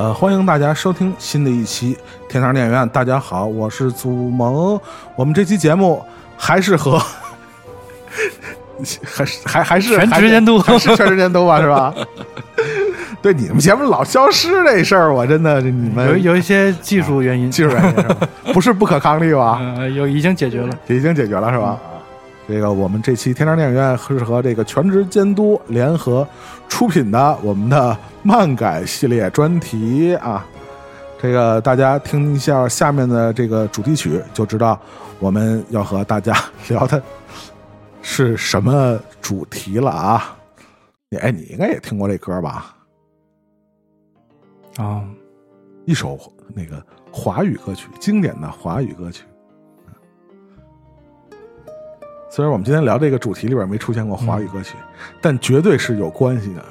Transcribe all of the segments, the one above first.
呃，欢迎大家收听新的一期《天堂电影院》。大家好，我是祖萌。我们这期节目还是和还是还还是全职监督还是全职监督吧，是吧？对你们节目老消失这事儿，我真的你们有有一些技术原因，技术原因 是吧？不是不可抗力吧？呃，有已经解决了。已经解决了是吧？这个我们这期天堂电影院是和这个全职监督联合出品的我们的漫改系列专题啊。这个大家听一下下面的这个主题曲，就知道我们要和大家 聊的是什么主题了啊！你哎，你应该也听过这歌吧？啊，一首那个华语歌曲，经典的华语歌曲。虽然我们今天聊这个主题里边没出现过华语歌曲，但绝对是有关系的。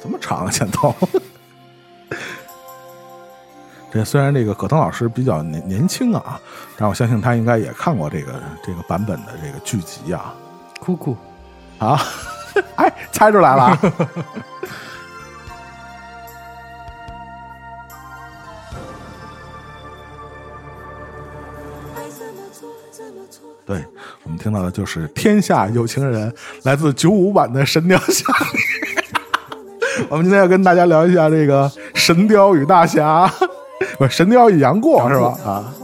怎么长啊前头？这虽然这个葛腾老师比较年年轻啊，但我相信他应该也看过这个这个版本的这个剧集啊酷酷，啊！哎，猜出来了，对我们听到的就是《天下有情人》，来自九五版的《神雕侠侣》。我们今天要跟大家聊一下这个《神雕与大侠》，不是《神雕与杨过》是吧？啊，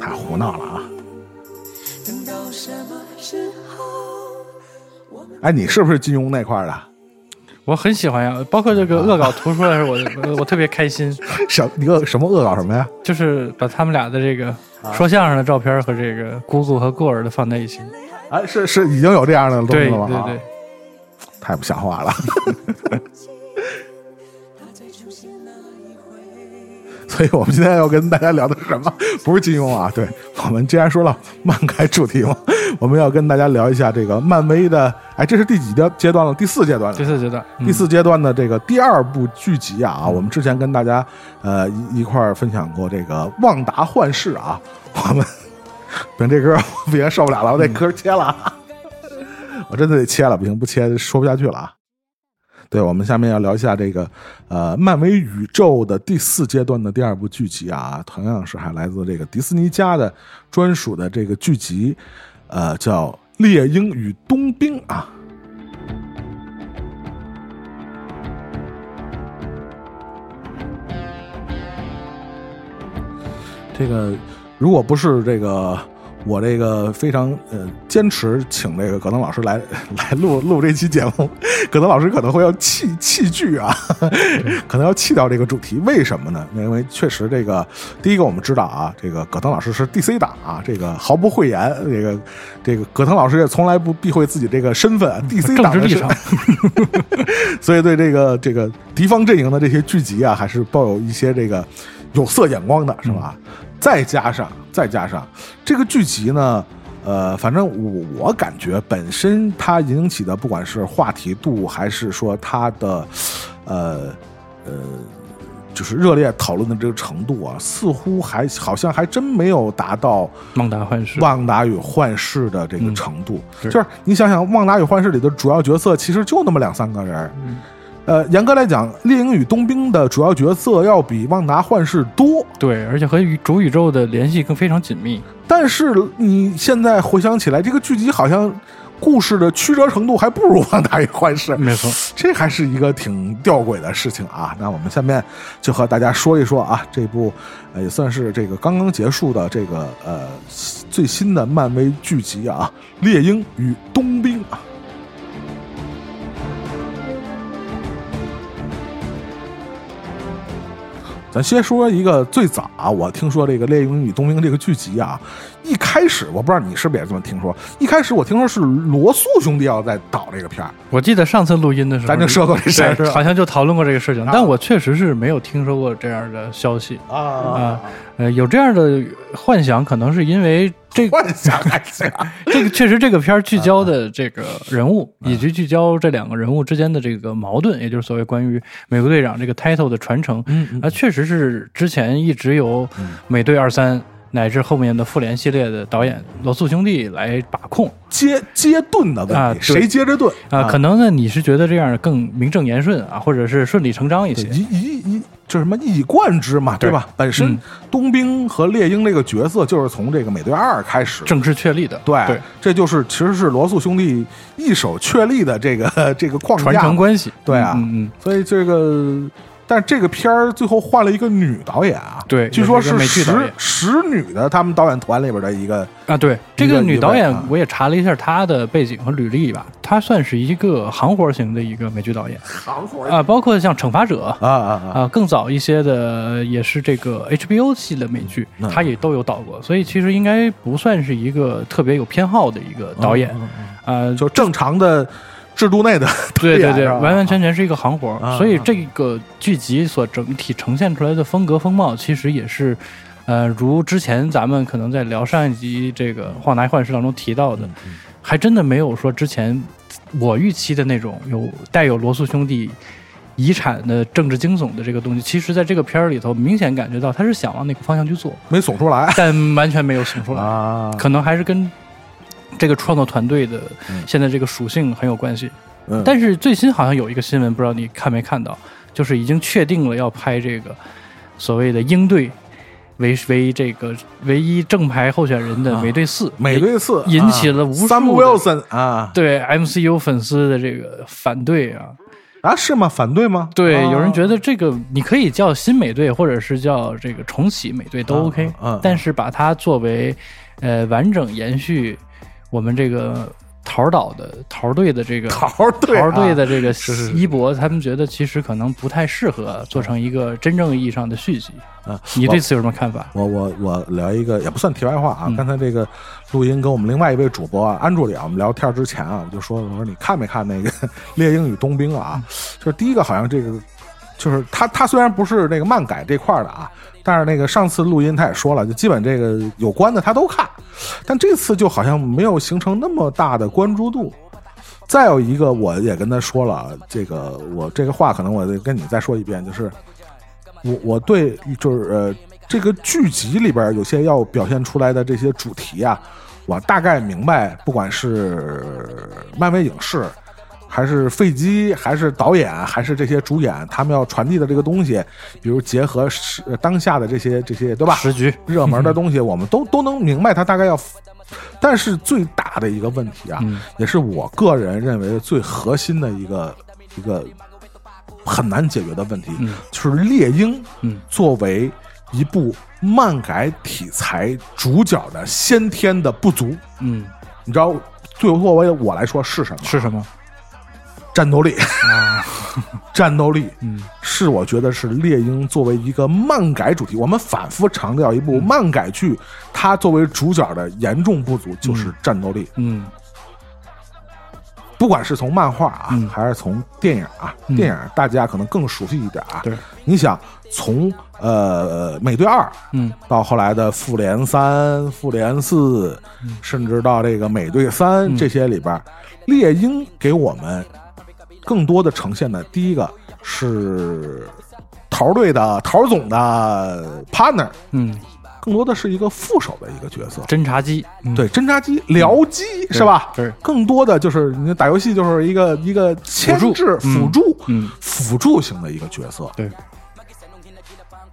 太胡闹了啊！哎，你是不是金庸那块儿的？我很喜欢呀。包括这个恶搞图出来的时候，我我我特别开心，什你恶什么恶搞什么呀？就是把他们俩的这个说相声的照片和这个姑姑和过儿的放在一起。哎，是是已经有这样的东西了对对，太不像话了。所以我们今天要跟大家聊的是什么？不是金庸啊，对我们既然说了漫改主题嘛，我们要跟大家聊一下这个漫威的，哎，这是第几阶阶段了？第四阶段了。第四阶段，嗯第四阶段的这个第二部剧集啊，我们之前跟大家呃一一块儿分享过这个《旺达幻视》啊，我们等这歌不行受不了了，我得歌切了，啊，我真的得切了，不行不切说不下去了啊。对，我们下面要聊一下这个呃漫威宇宙的第四阶段的第二部剧集啊，同样是还来自这个迪士尼家的专属的这个剧集，呃叫《猎鹰与冬兵》啊。这个如果不是这个我这个非常呃坚持请这个葛腾老师来 来录录这期节目，葛腾老师可能会要弃弃剧啊，可能要弃掉这个主题。为什么呢？因为确实这个第一个我们知道啊，这个葛腾老师是 DC 党啊，这个毫不讳言，这个这个葛腾老师也从来不避讳自己这个身份，DC 党的立场，所以对这个这个敌方阵营的这些剧集啊，还是抱有一些这个有色眼光的，是吧？再加上再加上这个剧集呢，呃，反正我我感觉本身它引起的不管是话题度，还是说它的呃呃。就是热烈讨论的这个程度啊，似乎还好像还真没有达到旺达幻视，旺达与幻视的这个程度。是就是你想想，旺达与幻视里的主要角色其实就那么两三个人。呃，严格来讲，猎鹰与冬兵的主要角色要比旺达幻视多。对，而且和宇主宇宙的联系更非常紧密。但是你现在回想起来，这个剧集好像故事的曲折程度还不如旺达与幻视。没错，这还是一个挺吊诡的事情啊。那我们下面就和大家说一说啊，这部呃也算是这个刚刚结束的这个呃最新的漫威剧集啊，《猎鹰与冬兵》啊。咱先说一个最早啊，我听说这个《猎鹰与冬兵》这个剧集啊，一开始我不知道你是不是也这么听说，一开始我听说是罗素兄弟要在导这个片儿，我记得上次录音的时候，咱就说过这事儿是好像就讨论过这个事情，啊但我确实是没有听说过这样的消息啊啊。呃，有这样的幻想，可能是因为这个幻想还行，这个确实这个片儿聚焦的这个人物，嗯以及聚焦这两个人物之间的这个矛盾，也就是所谓关于美国队长这个 title 的传承，嗯啊，确实是之前一直由美队二三乃至后面的复联系列的导演罗素兄弟来把控接接盾的问题，啊谁接着盾啊。可能呢，你是觉得这样更名正言顺啊，或者是顺理成章一些对一一一这什么一以贯之嘛，对。吧？本身嗯。冬兵和猎鹰这个角色就是从这个美队二开始，正式确立的，对，对。这就是其实是罗素兄弟一手确立的这个这个框架。传承关系，对啊。嗯嗯。所以这个，但这个片儿最后换了一个女导演啊，对据说是十演。十女的他们导演团里边的一个，啊，对这个个女导演我也查了一下她的背景和履历吧，她算是一个行活型的一个美剧导演行活啊，包括像《惩罚者》啊啊啊！啊，更早一些的也是这个 HBO 系的美剧嗯，她也都有导过，所以其实应该不算是一个特别有偏好的一个导演嗯，嗯啊，就正常的制度内的对对对，完完全全是一个行活所以这个剧集所整体呈现出来的风格风貌，其实也是，呃，如之前咱们可能在聊上一集这个《晃达幻视》当中提到的，还真的没有说之前我预期的那种有带有罗素兄弟遗产的政治惊悚的这个东西。其实，在这个片儿里头，明显感觉到他是想往那个方向去做，没怂出来。但完全没有耸出来，啊，可能还是跟这个创作团队的嗯现在这个属性很有关系。嗯但是最新好像有一个新闻，不知道你看没看到，就是已经确定了要拍这个所谓的鹰队为为这个唯一正牌候选人的啊美队四，美队四引起了无数啊对 MCU 粉丝的这个反对啊。啊是吗？反对吗？对，啊有人觉得这个你可以叫新美队，或者是叫这个重启美队都啊 OK，、但是把它作为呃完整延续我们这个桃岛的桃队的这个桃儿队啊桃队的这个是是是衣钵，他们觉得其实可能不太适合做成一个真正意义上的续集。啊，你对此有什么看法？我我我聊一个也不算题外话啊，嗯刚才这个录音跟我们另外一位主播啊安助理啊，我们聊天之前啊，我就说我说你看没看那个《猎鹰与冬兵》啊？就是第一个好像这个就是他他虽然不是那个漫改这块儿的啊，但是那个上次录音他也说了，就基本这个有关的他都看，但这次就好像没有形成那么大的关注度。再有一个，我也跟他说了，这个我这个话可能我得跟你再说一遍，就是我我对就是呃这个剧集里边有些要表现出来的这些主题啊，我大概明白，不管是漫威影视。还是飞机，还是导演，还是这些主演，他们要传递的这个东西，比如结合时当下的这些这些，对吧？时局，热门的 东西，我们都都能明白它大概要。但是最大的一个问题啊，嗯也是我个人认为最核心的一个一个很难解决的问题，嗯就是猎鹰嗯作为一部漫改题材主角的先天的不足，嗯，你知道，对作为我来说是什么？是什么战斗力，啊？战斗力。嗯是我觉得是猎鹰作为一个漫改主题，我们反复强调一部漫改剧，它作为主角的严重不足就是战斗力。嗯不管是从漫画啊，嗯还是从电影啊，嗯电影大家可能更熟悉一点啊。对，你想从呃美队二嗯到后来的复联三、复联四，甚至到这个美队三嗯这些里边，猎鹰给我们更多的呈现的，第一个是桃队的桃总的 partner，嗯，更多的是一个副手的一个角色。侦察机，嗯对，侦察机、僚机是吧？对，更多的就是你打游戏就是一个一个牵制、嗯辅助、嗯辅助型的一个角色。对，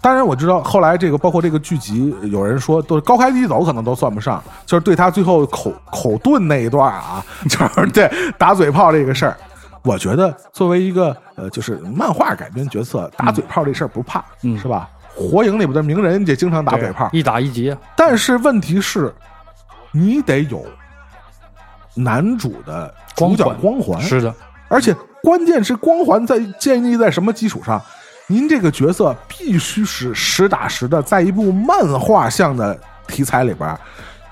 当然我知道后来这个包括这个剧集，有人说都是高开低走，可能都算不上，就是对他最后口口遁那一段啊，就是对打嘴炮这个事儿。我觉得作为一个呃，就是漫画改编角色，打嘴炮这事儿不怕，嗯是吧？火影里边的鸣人也经常打嘴炮，一打一急啊。但是问题是，你得有男主的主角光环，是的，而且关键是光环在建立在什么基础上？您这个角色必须是实打实的，在一部漫画向的题材里边，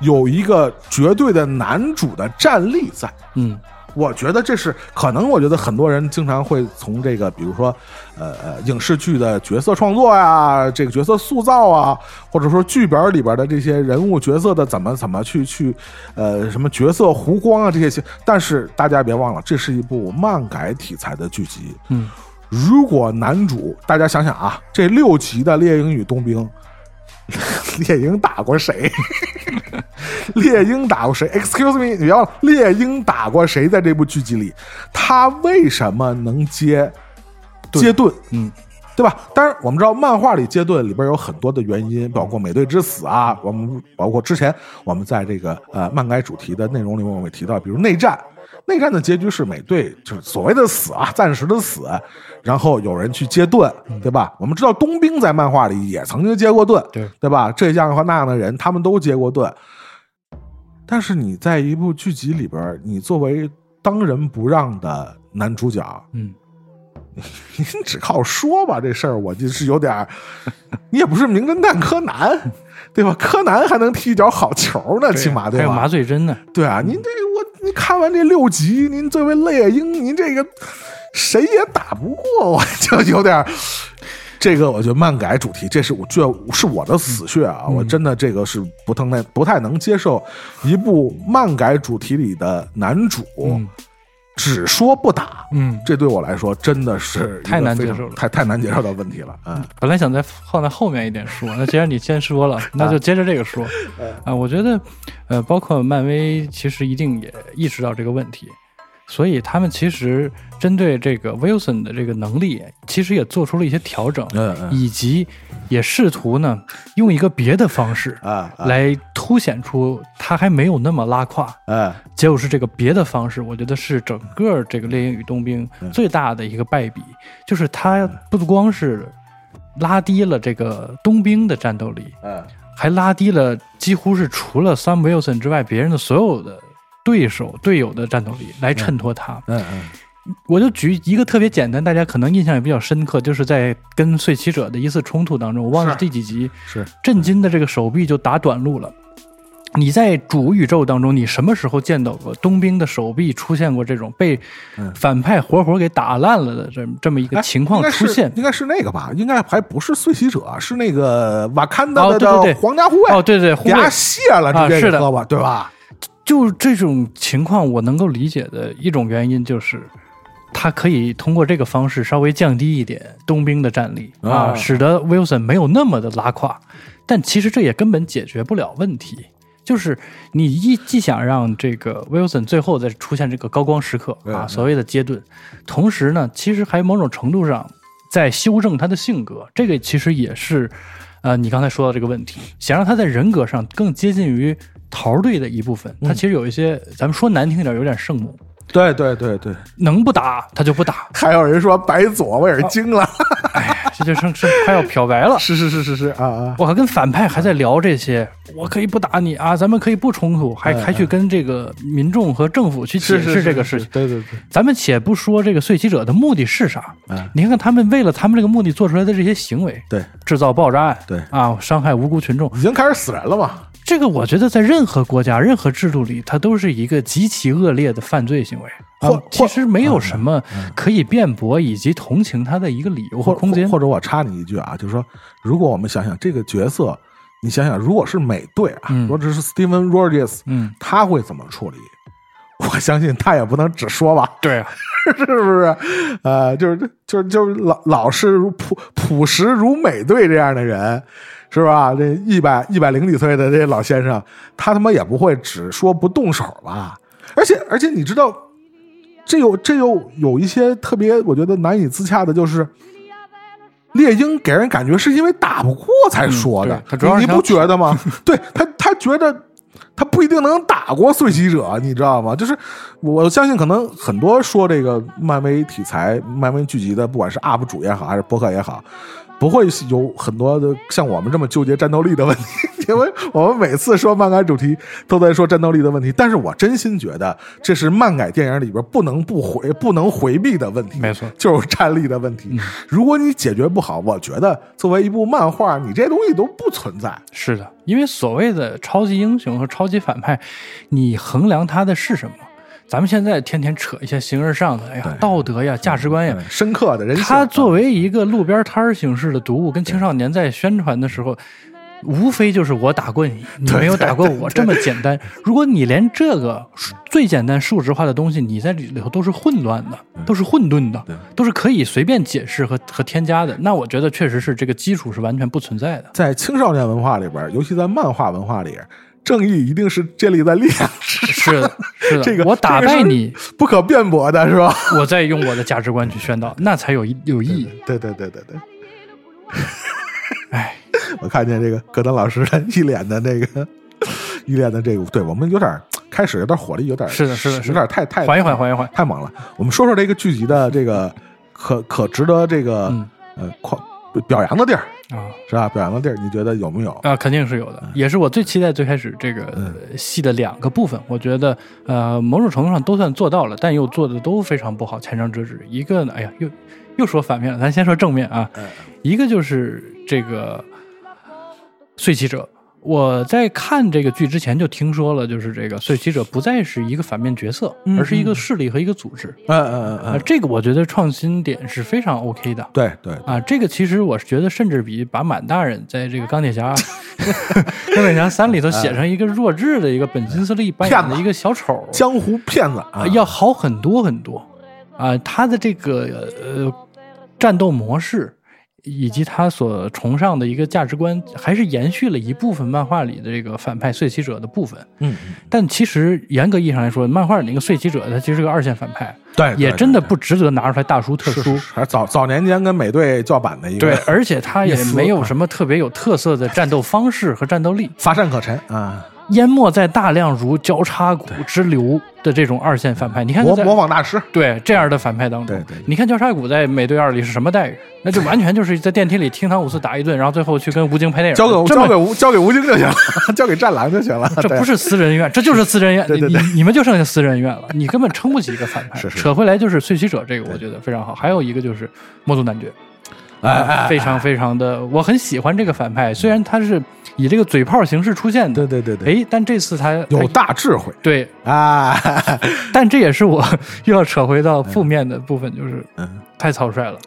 有一个绝对的男主的战力在。嗯我觉得这是可能，我觉得很多人经常会从这个，比如说，呃呃，影视剧的角色创作呀，这个角色塑造啊，或者说剧本里边的这些人物角色的怎么怎么去去，呃，什么角色弧光啊这些，但是大家别忘了，这是一部漫改题材的剧集。嗯，如果男主，大家想想啊，这六集的《猎鹰与冬兵》，猎鹰打过谁？猎鹰打过谁？Excuse me，你别忘了，猎鹰打过谁？在这部剧集里，他为什么能接接盾？嗯，对吧？当然，我们知道漫画里接盾里边有很多的原因，包括美队之死啊，我们包括之前我们在这个呃漫改主题的内容里面我们也提到，比如内战，内战的结局是美队就是所谓的死啊，暂时的死，然后有人去接盾，对吧？我们知道冬兵在漫画里也曾经接过盾，对对吧？这样和那样的人，他们都接过盾。但是你在一部剧集里边，你作为当仁不让的男主角，嗯，你只靠说吧，这事儿我就是有点儿，你也不是名侦探柯南，对吧？柯南还能踢一脚好球呢，起码对吧？还有麻醉针呢，对啊，您这你看完这六集，您作为猎鹰，您这个谁也打不过，我就有点儿。这个我觉得漫改主题，这是我这是我的死穴啊！我真的这个是不太不太能接受一部漫改主题里的男主只说不打，嗯，这对我来说真的是太难接受了太太难接受的问题了。嗯，本来想再放在后面一点说，那既然你先说了，那就接着这个说。啊，我觉得，呃，包括漫威其实一定也意识到这个问题，所以他们其实针对这个 Wilson 的这个能力，其实也做出了一些调整，嗯嗯。以及也试图呢用一个别的方式啊啊。来凸显出他还没有那么拉胯。嗯，结果是这个别的方式，我觉得是整个这个《猎鹰与冬兵》最大的一个败笔，就是他不光是拉低了这个冬兵的战斗力，嗯。还拉低了几乎是除了 Sam Wilson 之外别人的所有的对手队友的战斗力来衬托他。嗯嗯我就举一个特别简单，大家可能印象也比较深刻，就是在跟碎骑者的一次冲突当中，我忘了是第几集，是震惊的这个手臂就打短路了。你在主宇宙当中，你什么时候见到过冬兵的手臂出现过这种被嗯反派活活给打烂了的这这么一个哎情况出现？应该是那个吧？应该还不是碎骑者，是那个瓦坎达的哦对对对皇家护卫哦，对对，给他护卫卸了，啊是的对吧？就这种情况，我能够理解的一种原因就是，他可以通过这个方式稍微降低一点冬兵的战力啊，啊使得 Wilson 没有那么的拉胯。但其实这也根本解决不了问题。就是你一既想让这个 Wilson 最后再出现这个高光时刻啊，所谓的接盾，同时呢，其实还某种程度上在修正他的性格，这个其实也是，呃，你刚才说到这个问题，想让他在人格上更接近于桃队的一部分，他其实有一些，咱们说难听一点，有点圣母，对对对对，能不打他就不打，还有人说白左，我也是惊了。哎，这就剩剩快要漂白了。是是是是是啊啊！我还跟反派还在聊这些，我可以不打你啊，咱们可以不冲突，还嗯还去跟这个民众和政府去解释这个事情。对对对，咱们且不说这个碎骑者的目的是啥，嗯你看看他们为了他们这个目的做出来的这些行为，对，制造爆炸案，对啊，伤害无辜群众，已经开始死人了嘛？这个我觉得在任何国家、任何制度里，它都是一个极其恶劣的犯罪行为啊或。其实没有什么可以辩驳以及同情他的一个理由和或空间或。或者我插你一句啊，就是说，如果我们想想这个角色，你想想，如果是美队啊，嗯如果这是 Steven Rogers，嗯，他会怎么处理？我相信他也不能只说吧，对啊，是不是？呃，就是就是就是老老实如朴朴实如美队这样的人，是吧？这一百一百零几岁的这老先生，他他妈也不会只说不动手吧？而且而且你知道，这有这又有一些特别，我觉得难以自洽的，就是猎鹰给人感觉是因为打不过才说的嗯，他主要是想你你不觉得吗？对他他觉得。他不一定能打过碎机者，你知道吗？就是我相信，可能很多说这个漫威题材、漫威剧集的，不管是 UP 主也好，还是博客也好，不会有很多的像我们这么纠结战斗力的问题，因为我们每次说漫改主题都在说战斗力的问题。但是我真心觉得这是漫改电影里边不能不回、不能回避的问题，没错就是战力的问题。如果你解决不好，我觉得作为一部漫画，你这些东西都不存在。是的，因为所谓的超级英雄和超级反派，你衡量他的是什么？咱们现在天天扯一些形而上的，哎呀，道德呀、价值观呀，深刻的人性。它作为一个路边摊儿形式的读物，跟青少年在宣传的时候，无非就是我打过你，你没有打过我这么简单。如果你连这个最简单数值化的东西，你在里头都是混乱的，都是混沌的，都是可以随便解释和和添加的，那我觉得确实是这个基础是完全不存在的。在青少年文化里边，尤其在漫画文化里，正义一定是建立在力量之上。是的，是的，这个我打败你，不可辩驳的，是吧？我在用我的价值观去宣导，那才有意有意义。对对对对对。哎，我看见这个戈登老师的一脸的那个 一脸的这个，对我们有点开始有点火力，有点是的是的是的有点太太缓一缓，缓一缓。太猛了。我们说说这个剧集的这个可可值得这个、嗯呃夸表扬的地儿，啊是吧？表扬的地儿，你觉得有没有？啊，肯定是有的，也是我最期待最开始这个戏的两个部分，我觉得呃某种程度上都算做到了，但又做的都非常不好，前程折纸。一个呢，哎呀，又又说反面了，咱先说正面啊，嗯一个就是这个碎棋者。我在看这个剧之前就听说了，就是这个碎骑者不再是一个反面角色，嗯而是一个势力和一个组织。嗯嗯嗯这个我觉得创新点是非常 OK 的。对对，啊，这个其实我是觉得，甚至比把满大人在这个钢铁侠 钢铁侠三里头写成一个弱智的一个本金斯利扮演的一个小丑江湖骗子要好很多很多啊。他的这个呃战斗模式以及他所崇尚的一个价值观，还是延续了一部分漫画里的这个反派碎骑者的部分。嗯，但其实严格意义上来说，漫画里那个碎骑者他其实是个二线反派，对，也对对真的不值得拿出来大书特书。早早年间跟美队叫板的一个对，而且他也没有什么特别有特色的战斗方式和战斗力，乏善可陈啊，淹没在大量如交叉骨之流的这种二线反派。你看模在模仿大师，对这样的反派当中，对对你看交叉骨在美队二里是什么待遇？那就完全就是在电梯里听唐五四打一顿，然后最后去跟吴京拍电影。交给交给吴交给吴京就行了，交给战狼就行了。这不是私人院，这就是私人院。对对对你你你们就剩下私人院了，你根本撑不起一个反派。是是扯回来就是碎骑者这个，我觉得非常好。还有一个就是魔族男爵，哎哎，非常非常的，我很喜欢这个反派，虽然他是以这个嘴炮形式出现的，对对对对，哎，但这次他有大智慧对，啊，但这也是我 又要扯回到负面的部分，就是嗯，太草率了。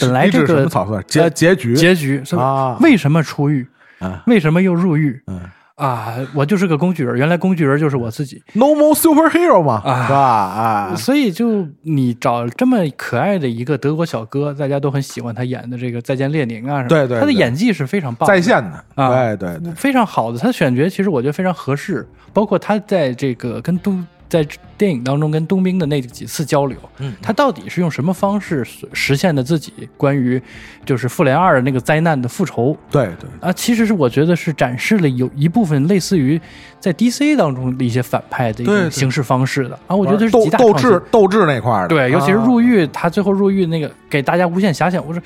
本来这个草率？结呃结局结局啊。为什么出狱？啊。为什么又入狱？嗯啊，我就是个工具人，原来工具人就是我自己。，No more superhero 嘛，啊是吧？啊，所以就你找这么可爱的一个德国小哥，大家都很喜欢他演的这个《再见列宁》啊什么，他的对他的演技是非常棒的，在线的，啊对对对，非常好的。他的选角其实我觉得非常合适，包括他在这个跟冬在电影当中跟冬兵的那几次交流，嗯他到底是用什么方式实现的自己关于就是复联二那个灾难的复仇对对，啊？其实是我觉得是展示了有一部分类似于在 DC 当中的一些反派的一种行事方式的啊，我觉得是斗斗极大创新志斗志那块儿的，对，尤其是啊。入狱，他最后入狱那个给大家无限遐想，我说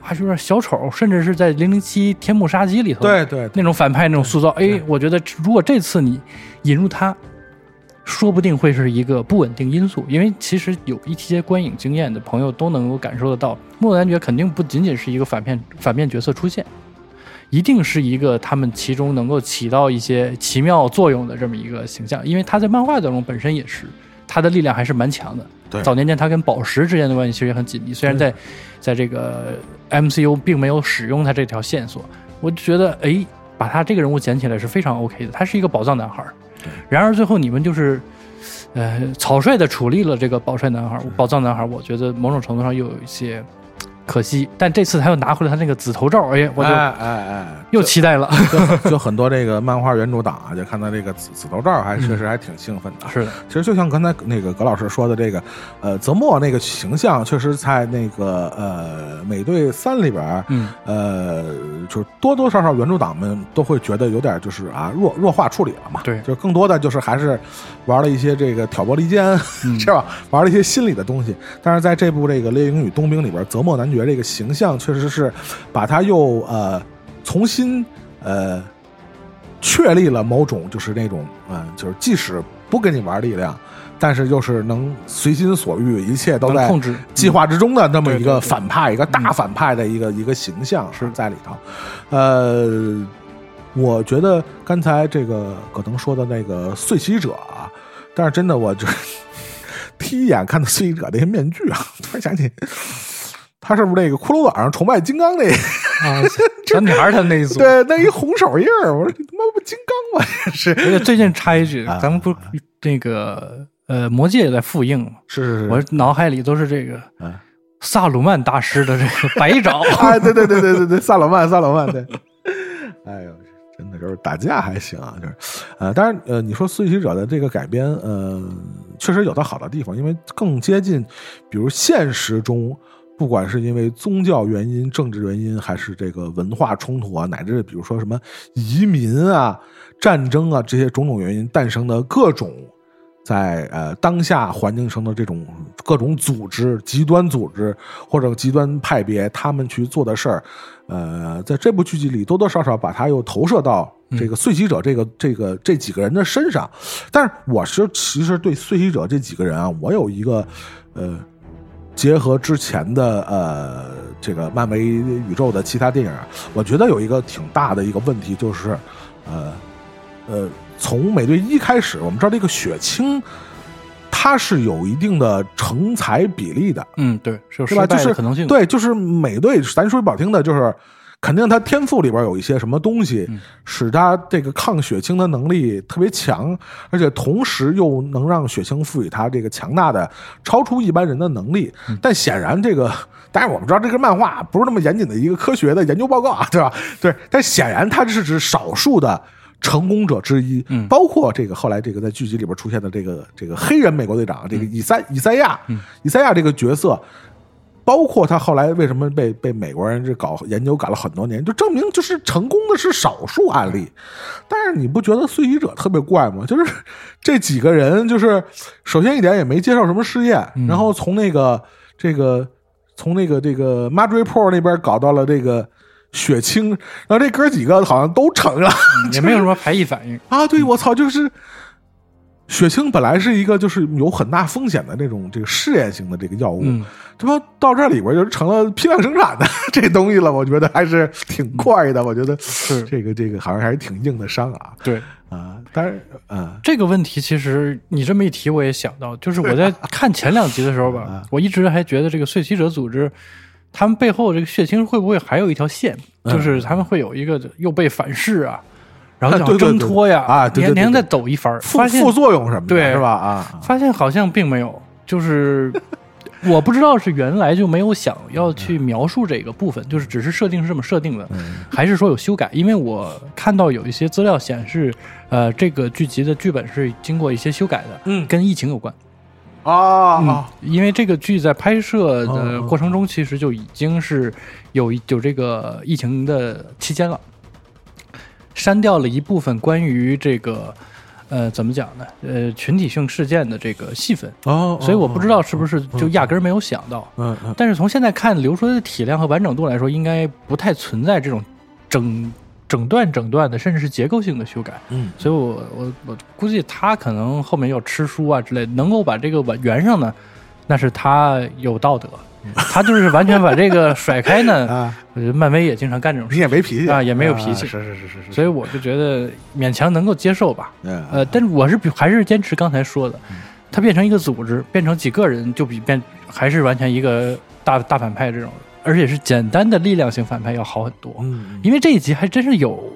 还是有点小丑，甚至是在零零七天幕杀机里头，对对对。那种反派那种塑造，哎，我觉得如果这次你引入他，说不定会是一个不稳定因素，因为其实有一些观影经验的朋友都能够感受得到，莫兰爵肯定不仅仅是一个反面反面角色出现。一定是一个他们其中能够起到一些奇妙作用的这么一个形象，因为他在漫画当中本身也是，他的力量还是蛮强的。对早年间他跟宝石之间的关系其实也很紧密，虽然在在这个 MCU 并没有使用他这条线索，我就觉得哎，把他这个人物捡起来是非常 OK 的，他是一个宝藏男孩儿。然而最后你们就是，呃，草率的处理了这个宝帅男孩、宝藏男孩，我觉得某种程度上又有一些可惜。但这次他又拿回了他那个紫头罩，哎，我就哎哎哎，又期待了。就 就很多这个漫画原著党啊，就看到这个紫紫头罩，还确实还挺兴奋的。是的，其实就像刚才那个葛老师说的，这个呃泽莫那个形象，确实在那个呃美队三里边，嗯，呃，就是多多少少原著党们都会觉得有点就是啊弱弱化处理了嘛，对就更多的就是还是玩了一些这个挑拨离间，嗯 是吧？玩了一些心理的东西。但是在这部这个《猎鹰与冬兵》里边，泽莫男爵这个形象确实是把他又呃重新呃确立了某种就是那种嗯、呃就是即使不跟你玩力量，但是又是能随心所欲，一切都在控制计划之中的那么一个反派，一个大反派的一个一个形象是在里头。呃，我觉得刚才这个葛腾说的那个碎骑者啊但是真的，我就 第一眼看到碎记者那些面具啊，突然想起他是不是那个骷髅岛上崇拜金刚那啊，小女孩她那一组。对那一红手印儿？我说他妈不金刚吗？这是而且最近插一句，啊咱们不那个呃，魔戒也在复映嘛，是是是，我脑海里都是这个嗯萨鲁曼大师的这个白爪。哎，对对对对对对，萨鲁曼萨鲁曼对，哎呦。真的就是打架还行啊，就是，呃，当然，呃，你说《碎骑者》的这个改编，呃，确实有它好的地方，因为更接近，比如现实中，不管是因为宗教原因、政治原因，还是这个文化冲突啊，乃至比如说什么移民啊、战争啊这些种种原因诞生的各种。在呃当下环境中的这种各种组织、极端组织或者极端派别，他们去做的事儿，呃，在这部剧集里多多少少把它又投射到这个碎骑者这个、这个这几个人的身上。但是我是其实对碎骑者这几个人啊，我有一个呃，结合之前的呃这个漫威宇宙的其他电影啊，我觉得有一个挺大的一个问题就是，呃呃。从美队一开始，我们知道这个血清，它是有一定的成才比例的，嗯，对，是有失败的可能性。对，就是美队，咱说句不好听的，就是肯定他天赋里边有一些什么东西，嗯使他这个抗血清的能力特别强，而且同时又能让血清赋予他这个强大的、超出一般人的能力。嗯但显然，这个当然我们知道这个漫画不是那么严谨的一个科学的研究报告啊，对吧？对，但显然它是指少数的。成功者之一，嗯包括这个后来这个在剧集里边出现的这个这个黑人美国队长，这个以赛以赛亚，嗯以赛亚这个角色，包括他后来为什么被被美国人这搞研究搞了很多年，就证明就是成功的是少数案例。但是你不觉得碎骑者特别怪吗？就是这几个人，就是首先一点也没接受什么试验，嗯然后从那个这个从那个这个 Madripoor 那边搞到了这个血清，然后这哥几个好像都成了。也没有什么排异反应。啊，对，我操，就是血清本来是一个就是有很大风险的那种这个试验性的这个药物，嗯，他妈到这里边就成了批量生产的 这东西了，我觉得还是挺快的。我觉得是这个这个好像还是挺硬的伤啊对啊！但是啊这个问题，其实你这么一提，我也想到，就是我在 看前两集的时候吧啊，我一直还觉得这个碎骑者组织。他们背后这个血清会不会还有一条线？嗯就是他们会有一个又被反噬啊，然后啊想 挣脱呀，啊对对对连连再走一番儿，副发现副作用什么的，对是吧？啊，发现好像并没有，就是我不知道是原来就没有想要去描述这个部分，就是只是设定是这么设定的，嗯。还是说有修改？因为我看到有一些资料显示，呃，这个剧集的剧本是经过一些修改的，嗯跟疫情有关。啊嗯啊，因为这个剧在拍摄的哦过程中，其实就已经是有有这个疫情的期间了，删掉了一部分关于这个呃怎么讲呢？呃，群体性事件的这个戏份，哦，所以我不知道是不是就压根儿没有想到。嗯嗯但是从现在看流出来的体量和完整度来说，应该不太存在这种整整段整段的，甚至是结构性的修改。嗯所以我我我估计他可能后面要吃书啊之类，能够把这个完圆上呢，那是他有道德。他就是完全把这个甩开呢，啊，我觉得漫威也经常干这种你事，也没脾气。啊也没有脾气。是是是是是，所以我就觉得勉强能够接受吧。嗯。呃，但是我是比还是坚持刚才说的，他变成一个组织，变成几个人，就比变还是完全一个大大反派这种，而且是简单的力量型反派要好很多。嗯因为这一集还真是有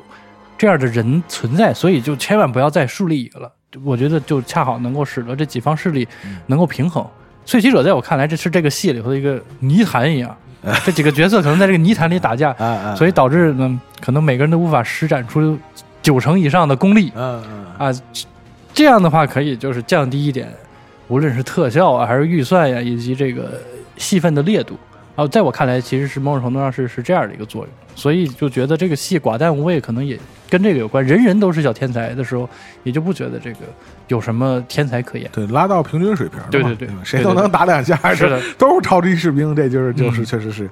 这样的人存在，所以就千万不要再树立一个了。我觉得就恰好能够使得这几方势力能够平衡。碎骑者在我看来，这是这个戏里头的一个泥潭一样，这几个角色可能在这个泥潭里打架，所以导致呢，可能每个人都无法施展出九成以上的功力啊。这样的话，可以就是降低一点，无论是特效啊，还是预算呀、以及这个戏份的烈度。啊，在我看来，其实是某种程度上是是这样的一个作用，所以就觉得这个戏寡淡无味，可能也跟这个有关。人人都是小天才的时候，也就不觉得这个有什么天才可言。对，拉到平均水平，对对对谁都能打两下，是的，都是超级士兵，这就是就是嗯确实是，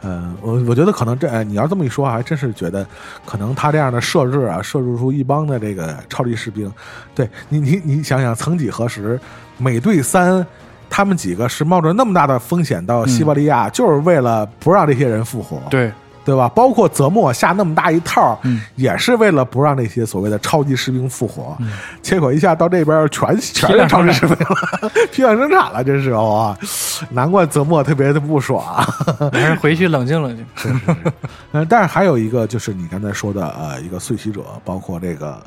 呃，我我觉得可能这哎你要这么一说，还真是觉得可能他这样的设置啊，设置出一帮的这个超级士兵，对你你你想想，曾几何时，美队三。他们几个是冒着那么大的风险到西伯利亚，就是为了不让这些人复活。对，对吧？包括泽莫下那么大一套，嗯也是为了不让那些所谓的超级士兵复活。结果一下到这边全全是超级士兵了，批量生产了，真是啊！难怪泽莫特别的不爽。还是回去冷静冷静。嗯，但是还有一个就是你刚才说的呃，一个碎骑者，包括这个呃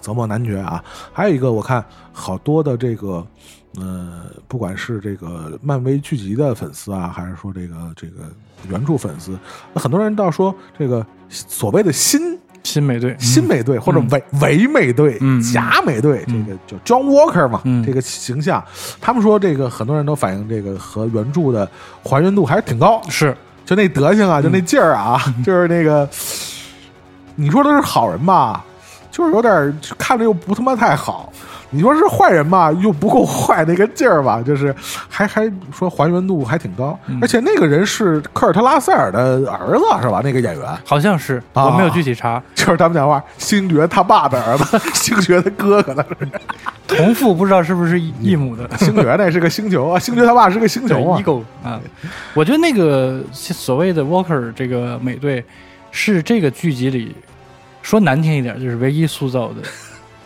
泽莫男爵啊，还有一个我看好多的这个呃，不管是这个漫威剧集的粉丝啊，还是说这个这个原著粉丝，那很多人倒说这个所谓的新新美队，新美队或者伪伪美队、嗯。假美队，这个叫 John Walker 嘛，嗯。这个形象，他们说这个很多人都反映这个和原著的还原度还是挺高，是。就那德行啊，就那劲儿啊，就是那个，你说他是好人吧，就是有点儿看着又不他妈太好；你说是坏人吧，又不够坏那个劲儿吧，就是还还说还原度还挺高，而且那个人是科尔特拉塞尔的儿子是吧？那个演员好像是，啊我没有具体查。就是他们讲话，星爵他爸的儿子，星爵的哥可能是同父不知道是不是一一母的。星爵那是个星球啊，星爵他爸是个星球啊，，ego 啊，我觉得那个所谓的 Walker 这个美队是这个剧集里说难听一点，就是唯一塑造的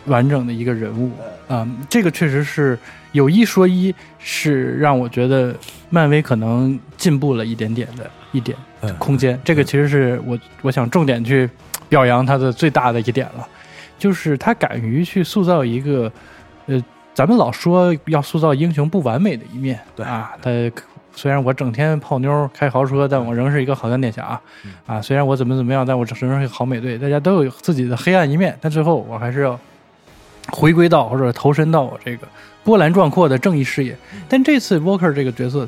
完整的一个人物啊、这个确实是有一说一，是让我觉得漫威可能进步了一点点的一点嗯空间。这个其实是我我想重点去表扬他的最大的一点了，就是他敢于去塑造一个呃。咱们老说要塑造英雄不完美的一面，对啊，他虽然我整天泡妞开豪车，但我仍是一个好钢铁侠，啊，虽然我怎么怎么样，但我仍然是一个好美队。大家都有自己的黑暗一面，但最后我还是要回归到或者投身到我这个波澜壮阔的正义事业。但这次 Walker 这个角色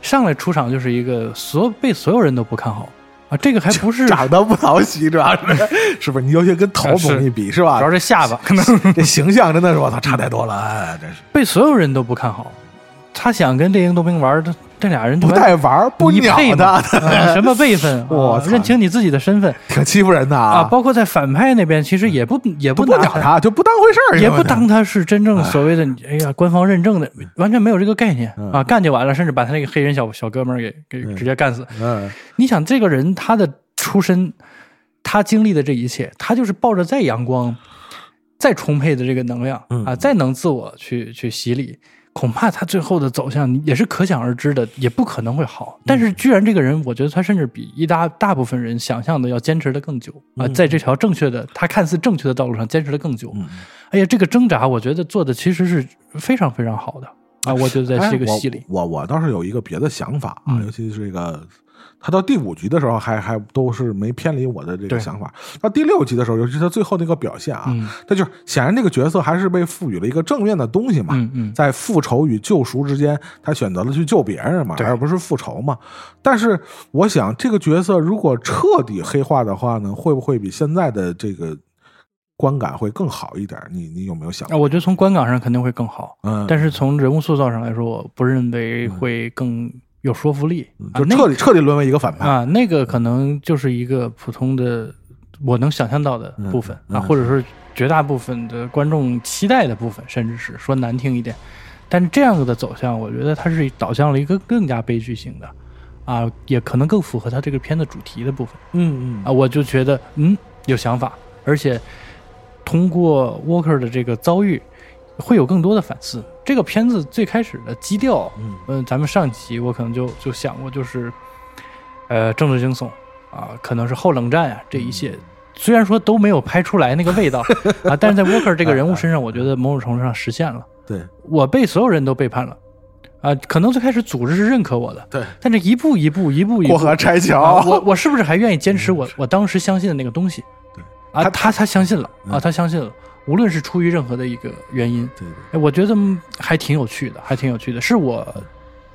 上来出场就是一个所被所有人都不看好啊，这个还不是 长得不讨喜，主要是是不是？你尤其跟头啊是总一比是吧主要？是下巴可能这形象真的是我操，差太多了，哎，真是被所有人都不看好。他想跟猎鹰冬兵玩，这这俩人就不带玩儿不鸟你配的，吗？啊什么辈分？我认清你自己的身份。挺欺负人的啊！包括在反派那边，其实也不也不不鸟他，就不当回事儿，也不当他是真正所谓的哎呀官方认证的，完全没有这个概念。嗯。啊，干就完了，甚至把他那个黑人小小哥们儿给给直接干死。嗯。你想这个人他的出身，他经历的这一切，他就是抱着再阳光、再充沛的这个能量嗯。啊，再能自我去去洗礼。恐怕他最后的走向也是可想而知的，也不可能会好。但是，居然这个人，我觉得他甚至比一大大部分人想象的要坚持的更久啊，嗯在这条正确的、他看似正确的道路上坚持的更久。嗯哎呀，这个挣扎，我觉得做的其实是非常非常好的啊！我觉得在这个哎戏里，我我我倒是有一个别的想法啊，嗯尤其是这个。他到第五集的时候还还都是没偏离我的这个想法。到第六集的时候，尤其是他最后那个表现啊，嗯他就是显然这个角色还是被赋予了一个正面的东西嘛。嗯嗯，在复仇与救赎之间，他选择了去救别人嘛，而不是复仇嘛。但是我想，这个角色如果彻底黑化的话呢，会不会比现在的这个观感会更好一点？你你有没有想啊，过？我觉得从观感上肯定会更好，嗯，但是从人物塑造上来说，我不认为会更有说服力啊。就彻底彻底沦为一个反派。啊，那个可能就是一个普通的我能想象到的部分嗯嗯啊，或者是绝大部分的观众期待的部分，甚至是说难听一点。但是这样子的走向，我觉得它是导向了一个更加悲剧性的啊，也可能更符合它这个片的主题的部分嗯啊。我就觉得嗯有想法，而且通过 Walker 的这个遭遇，会有更多的反思。这个片子最开始的基调，嗯。嗯，咱们上集我可能就就想过，就是呃政治惊悚啊，可能是后冷战啊这一切。虽然说都没有拍出来那个味道 啊，但是在 Walker 这个人物身上，我觉得某种程度上实现了。对。我被所有人都背叛了啊，可能最开始组织是认可我的，对，但是一步一步一步一步过河拆桥，啊，我我是不是还愿意坚持我我当时相信的那个东西？对。啊，他他他相信了啊，嗯。他相信了，无论是出于任何的一个原因，对对哎，我觉得嗯还挺有趣的，还挺有趣的，是我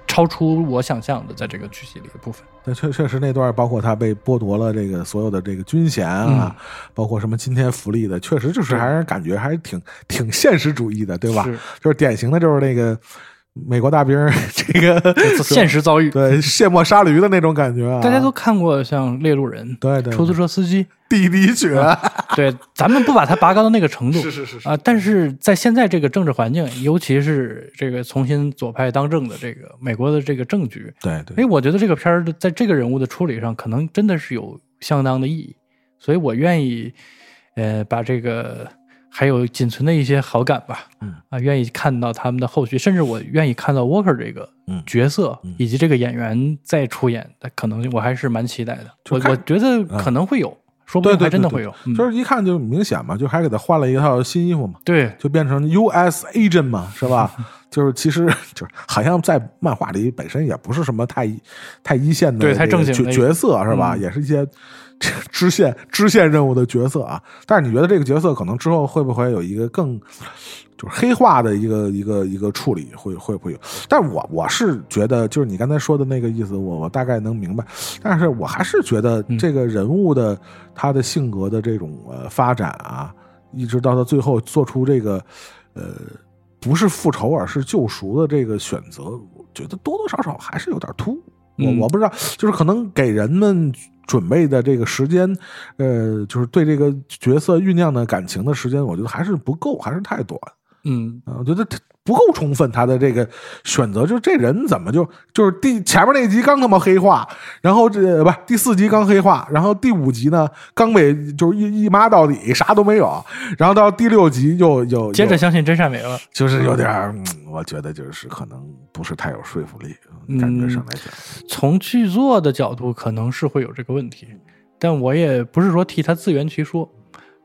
超出我想象的在这个剧集里的部分。那确确实那段，包括他被剥夺了这个所有的这个军衔啊，包括什么今天福利的，确实就是还是感觉还是挺挺现实主义的，对吧？是就是典型的就是那个美国大兵 这个现实遭遇。对卸磨杀驴的那种感觉啊。大家都看过像《猎鹿人》对对出租车司机，弟弟血，对，咱们不把它拔高到那个程度，是是是是啊、但是在现在这个政治环境，尤其是这个重新左派当政的这个美国的这个政局，对对哎，我觉得这个片儿在这个人物的处理上，可能真的是有相当的意义，所以我愿意，呃，把这个还有仅存的一些好感吧，嗯啊，愿意看到他们的后续，甚至我愿意看到 Walker 这个嗯角色、以及这个演员再出演的可能性，我还是蛮期待的。我我觉得可能会有，说不定还真的会有。嗯就是一看就明显嘛，就还给他换了一套新衣服嘛，对，就变成 U.S. agent 嘛，是吧？就是其实就是好像在漫画里本身也不是什么太太一线的对太这个角正经的角色是吧？嗯也是一些 支线支线任务的角色啊。但是你觉得这个角色可能之后会不会有一个更就是黑化的一个一个一个处理，会会不会有？但我我是觉得，就是你刚才说的那个意思，我我大概能明白。但是我还是觉得嗯这个人物的、他的性格的这种呃发展啊，一直到他最后做出这个呃不是复仇而是救赎的这个选择，我觉得多多少少还是有点突兀。我嗯我不知道，就是可能给人们准备的这个时间，呃，就是对这个角色酝酿的感情的时间，我觉得还是不够，还是太短。嗯，啊，我觉得不够充分，他的这个选择，就是这人怎么就就是第前面那集刚他妈黑化，然后这不第四集刚黑化，然后第五集呢刚被就是一一抹到底，啥都没有，然后到第六集又又又接着相信真善美了。就是有点，嗯我觉得就是可能不是太有说服力，感觉上来讲，从剧作的角度，可能是会有这个问题，但我也不是说替他自圆其说，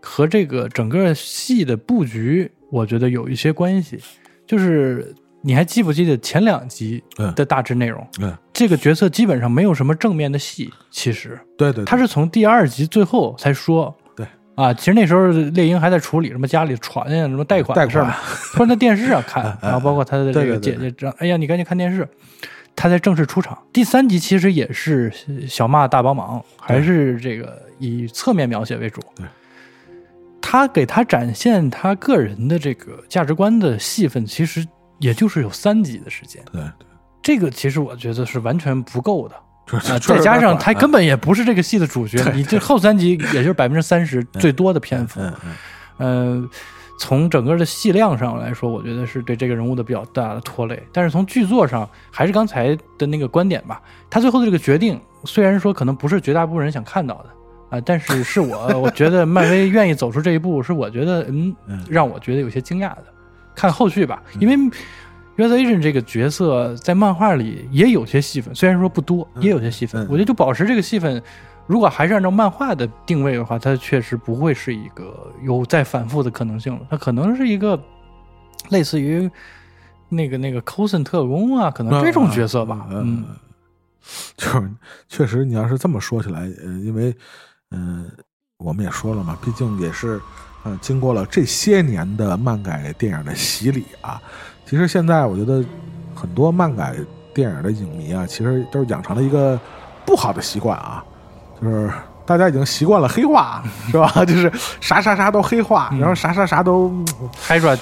和这个整个戏的布局，我觉得有一些关系。就是你还记不记得前两集嗯。的大致内容？嗯，这个角色基本上没有什么正面的戏，其实。对对，他是从第二集最后才说。对。啊，其实那时候猎鹰还在处理什么家里传呀、什么贷款贷的事儿嘛，突然在电视上看，然后包括他的这个姐姐，让哎呀，你赶紧看电视。他才正式出场。第三集其实也是小骂大帮忙，还是这个以侧面描写为主。对，他给他展现他个人的这个价值观的戏份，其实也就是有三集的时间。对对，这个其实我觉得是完全不够的。再加上他根本本也不是这个戏的主角，你这后三集也就是百分之三十最多的篇幅。嗯从整个的戏量上来说，我觉得是对这个人物的比较大的拖累。但是从剧作上，还是刚才的那个观点吧，他最后的这个决定，虽然说可能不是绝大部分人想看到的啊、但是是我我觉得漫威愿意走出这一步，是我觉得嗯 嗯，让我觉得有些惊讶的。看后续吧，因为 U.S. Agent 这个角色在漫画里也有些戏份，虽然说不多，也有些戏份。嗯我觉得就保持这个戏份，如果还是按照漫画的定位的话，它确实不会是一个有再反复的可能性了。它可能是一个类似于那个那个 Coulson 特工啊，可能这种角色吧。嗯，嗯就是确实，你要是这么说起来，呃，因为，嗯、我们也说了嘛，毕竟也是，呃，经过了这些年的漫改电影的洗礼啊，其实现在我觉得很多漫改电影的影迷啊，其实都是养成了一个不好的习惯啊，就是大家已经习惯了黑化，是吧？就是啥啥啥都黑化，然后啥啥啥都，Hydra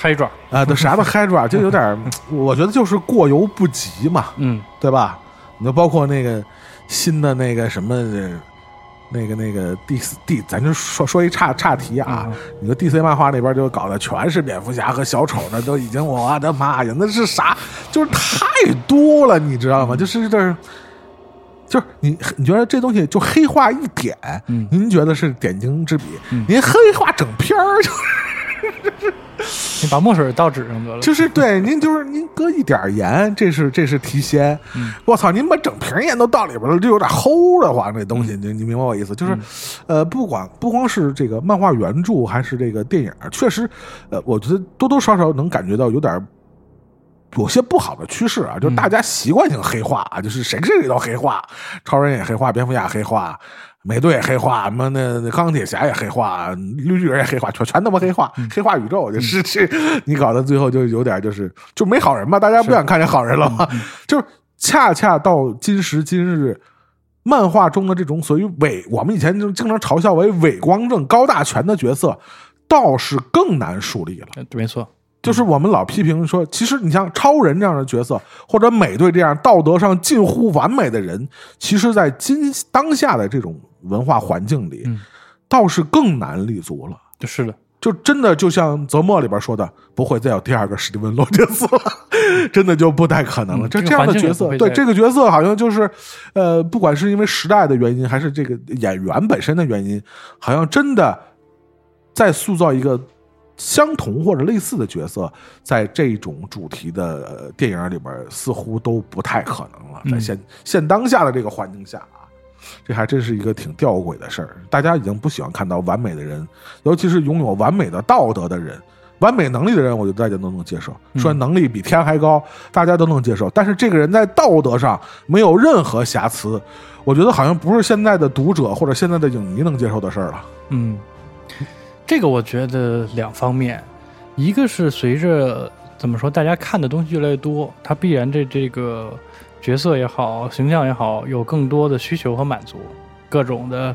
Hydra，啊，对，啥都嗨转，就有点儿，我觉得就是过犹不及嘛，嗯对吧？你就包括那个新的那个什么，那个那个 D 四 D，咱就说说一岔岔题啊，你说 DC 漫画那边就搞的全是蝙蝠侠和小丑，那都已经我的妈呀，那是啥？就是太多了，你知道吗？就是这。就是你，你觉得这东西就黑化一点，嗯您觉得是点睛之笔，嗯您黑化整篇儿就 你把墨水倒纸上得了。就是对，您就是您搁一点盐，这是这是提鲜。嗯我操，您把整瓶盐都倒里边了，就有点齁的慌。这东西，你你明白我意思？就是，嗯呃，不管不光是这个漫画原著，还是这个电影，确实，呃，我觉得多多少少能感觉到有点。有些不好的趋势啊，就是大家习惯性黑化啊，就是谁谁谁都黑化，超人也黑化，蝙蝠侠黑化，美队也黑化，什么那那钢铁侠也黑化，绿巨人也黑化，全全他妈黑化，黑化宇宙就是这，你搞到最后就有点就是就没好人嘛，大家不想看见好人了嘛，就是恰恰到今时今日。漫画中的这种所谓伪，我们以前就经常嘲笑为伪光正、高大全的角色，倒是更难树立了。对没错，就是我们老批评说，其实你像超人这样的角色，或者美队这样道德上近乎完美的人，其实，在今当下的这种文化环境里，嗯倒是更难立足了。就是的，就真的就像泽莫里边说的，不会再有第二个史蒂文·罗杰斯了，真的就不太可能了。嗯这这这样的角色，对这个角色好像就是，呃，不管是因为时代的原因，还是这个演员本身的原因，好像真的在塑造一个相同或者类似的角色，在这种主题的呃电影里边，似乎都不太可能了。在嗯现现当下的这个环境下啊，这还真是一个挺吊诡的事儿。大家已经不喜欢看到完美的人，尤其是拥有完美的道德的人。完美能力的人，我觉得大家都能接受。说能力比天还高，大家都能接受。但是这个人在道德上没有任何瑕疵，我觉得好像不是现在的读者或者现在的影迷能接受的事儿了。嗯，这个我觉得两方面，一个是随着怎么说，大家看的东西越来越多，它必然这这个角色也好，形象也好，有更多的需求和满足，各种的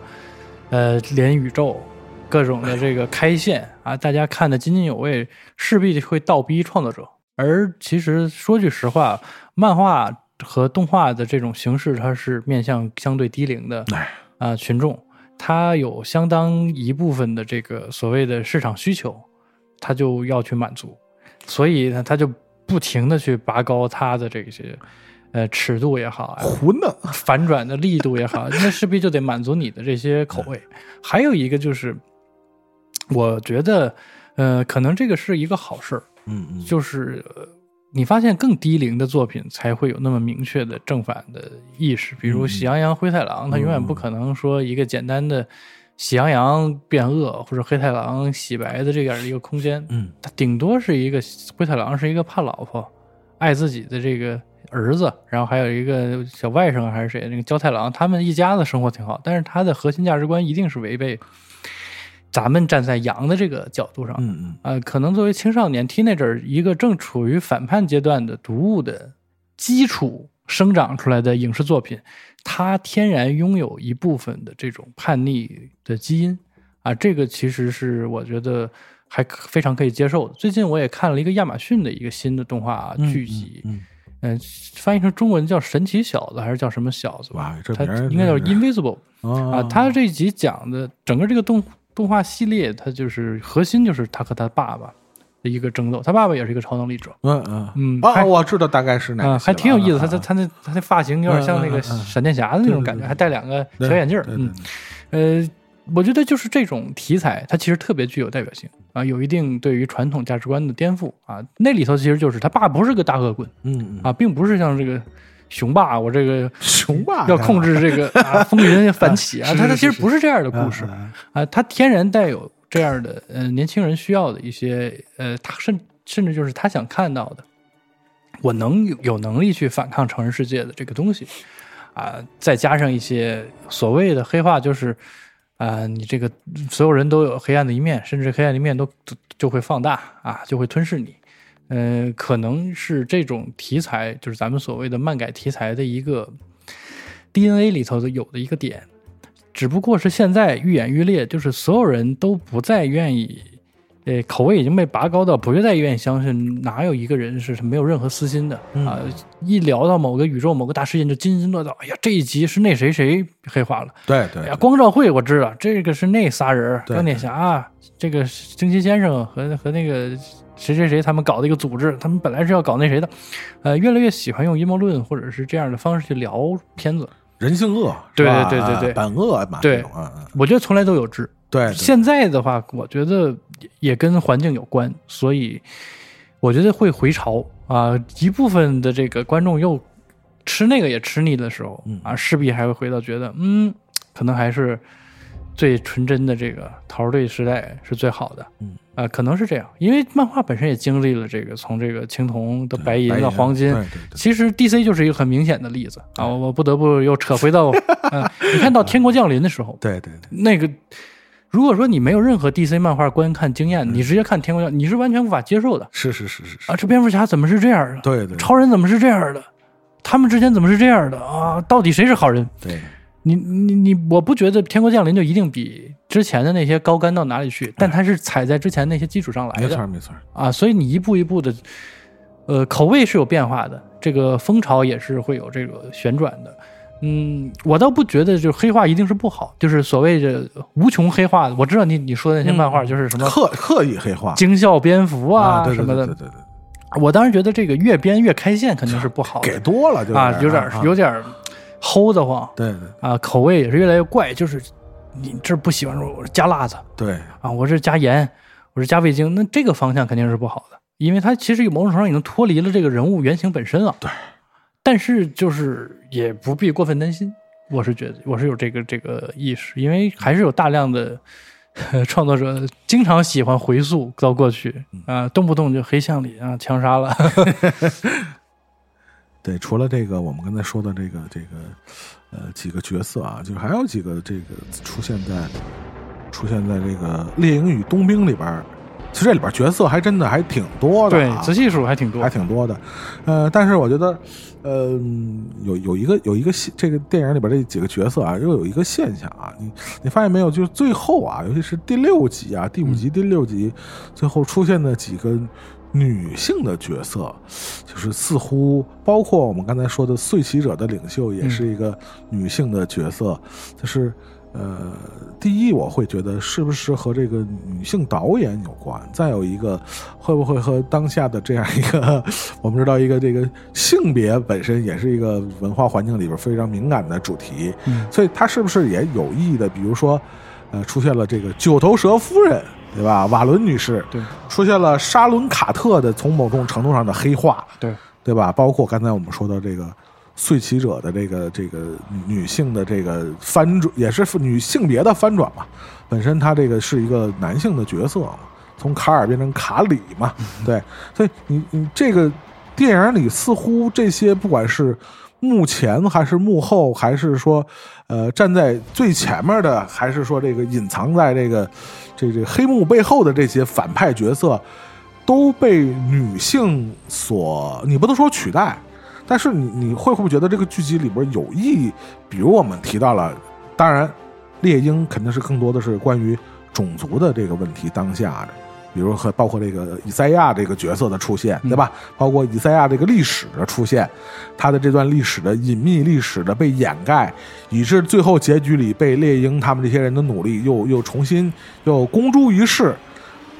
呃连宇宙，各种的这个开线啊，大家看得津津有味，势必会倒逼创作者。而其实说句实话，漫画和动画的这种形式，它是面向相对低龄的啊、群众，它有相当一部分的这个所谓的市场需求，它就要去满足，所以呢，它就不停的去拔高它的这些呃尺度也好，胡弄，反转的力度也好，那势必就得满足你的这些口味。还有一个就是，我觉得，呃，可能这个是一个好事儿，嗯嗯，就是呃你发现更低龄的作品才会有那么明确的正反的意识，比如《喜羊羊灰太狼》，它永远不可能说一个简单的喜羊羊变恶或者黑太狼洗白的这样的一个空间，嗯。它顶多是一个灰太狼是一个怕老婆、爱自己的这个儿子，然后还有一个小外甥还是谁，那个焦太郎，他们一家子生活挺好，但是他的核心价值观一定是违背咱们站在羊的这个角度上，嗯嗯呃，可能作为青少年 teenager 一个正处于反叛阶段的读物的基础生长出来的影视作品，它天然拥有一部分的这种叛逆的基因啊，这个其实是我觉得还可非常可以接受的。最近我也看了一个亚马逊的一个新的动画嗯剧集，嗯，嗯、翻译成中文叫《神奇小子》还是叫什么小子吧？它应该叫 Invisible。啊啊，他这集讲的整个这个动动画系列，它就是核心就是他和他爸爸的一个争斗，他爸爸也是一个超能力者，嗯嗯。嗯，啊，我知道大概是哪个啊，戏了，还挺有意思。他啊他他那他那发型有点像那个闪电侠的那种感觉，还戴两个小眼镜嗯，呃，我觉得就是这种题材，它其实特别具有代表性啊，有一定对于传统价值观的颠覆啊。那里头其实就是他爸不是个大恶棍嗯嗯，啊，并不是像这个雄霸，我这个雄霸要控制这个啊 风云反起啊，是他他其实不是这样的故事。嗯啊，它天然带有这样的呃年轻人需要的一些呃，他甚甚至就是他想看到的，我能有有能力去反抗成人世界的这个东西啊，再加上一些所谓的黑化，就是啊，你这个所有人都有黑暗的一面，甚至黑暗的一面都就就会放大啊，就会吞噬你。呃，可能是这种题材，就是咱们所谓的漫改题材的一个 DNA 里头的有的一个点，只不过是现在愈演愈烈，就是所有人都不再愿意，呃，口味已经被拔高到不再愿意相信哪有一个人是没有任何私心的、啊！一聊到某个宇宙、某个大事件就津津乐道，哎呀，这一集是那谁谁黑化了，对对哎呀，光照会我知道，这个是那仨人，钢铁侠、这个惊奇先生和和那个谁谁谁他们搞的一个组织，他们本来是要搞那谁的，呃，越来越喜欢用阴谋论或者是这样的方式去聊片子。人性恶，对对对对对本恶嘛，对我觉得从来都有之。对，对现在的话，我觉得也跟环境有关，所以我觉得会回潮啊。一部分的这个观众又吃那个也吃腻的时候嗯啊，势必还会回到觉得，嗯，可能还是最纯真的这个桃儿队时代是最好的。嗯啊，可能是这样，因为漫画本身也经历了这个从这个青铜到白银到黄金，其实 DC 就是一个很明显的例子啊，我我不得不又扯回到，呃，你看到《天国降临》的时候，对对对，那个，如果说你没有任何 DC 漫画观看经验，你直接看《天国降》，你是完全无法接受的是是是是是，啊！这蝙蝠侠怎么是这样的？对对超人怎么是这样的？他们之间怎么是这样的啊？到底谁是好人？对，你你你，我不觉得《天国降临》就一定比之前的那些高干到哪里去，但它是踩在之前那些基础上来的没错没错，啊，所以你一步一步的，呃，口味是有变化的，这个风潮也是会有这个旋转的。嗯，我倒不觉得就是黑化一定是不好，就是所谓的无穷黑化的。我知道你你说的那些漫画就是什么刻刻意黑化惊笑蝙蝠啊对对什么的，对对对对，我当然觉得这个越编越开线肯定是不好的给多了就是啊，有点啊有点齁得慌。对。对啊，口味也是越来越怪，就是你这不喜欢我加辣子。对，啊，我是加盐，我是加味精，那这个方向肯定是不好的，因为它其实某种程度上已经脱离了这个人物原型本身了。对，但是就是也不必过分担心，我是觉得我是有这个这个意识，因为还是有大量的。呃创作者经常喜欢回溯到过去。啊，动不动就黑巷里啊枪杀了，对，除了这个我们刚才说的这个这个呃几个角色啊，就是还有几个这个出现在出现在这个《猎鹰与冬兵》里边儿，其实这里边角色还真的还挺多的、对啊，，仔细数还挺多还。挺多的，呃，但是我觉得，呃，有有一个有一个现这个电影里边这几个角色啊，又有一个现象啊，你你发现没有？就是最后啊，尤其是第六集啊，第五集、第六集，最后出现的几个女性的角色，就是似乎包括我们刚才说的碎旗者的领袖，也是一个女性的角色，就是。呃，第一，我会觉得是不是和这个女性导演有关？再有一个，会不会和当下的这样一个，我们知道一个这个性别本身也是一个文化环境里边非常敏感的主题，嗯所以它是不是也有意义的？比如说，呃，出现了这个九头蛇夫人，对吧？瓦伦女士，对出现了沙伦卡特的从某种程度上的黑化，对，对吧？包括刚才我们说的这个碎骑者的这个这个女性的这个翻转，也是女性别的翻转嘛。本身她这个是一个男性的角色嘛，从卡尔变成卡里嘛，对。所以你你这个电影里似乎这些不管是幕前还是幕后，还是说呃站在最前面的，还是说这个隐藏在这个这这黑幕背后的这些反派角色，都被女性所，你不能说取代，但是你你会不会觉得这个剧集里边有意义，比如我们提到了，当然，猎鹰肯定是更多的是关于种族的这个问题当下的，比如和包括这个以赛亚这个角色的出现，对吧？包括以赛亚这个历史的出现，他的这段历史的隐秘历史的被掩盖，以致最后结局里被猎鹰他们这些人的努力又又重新又公诸于世。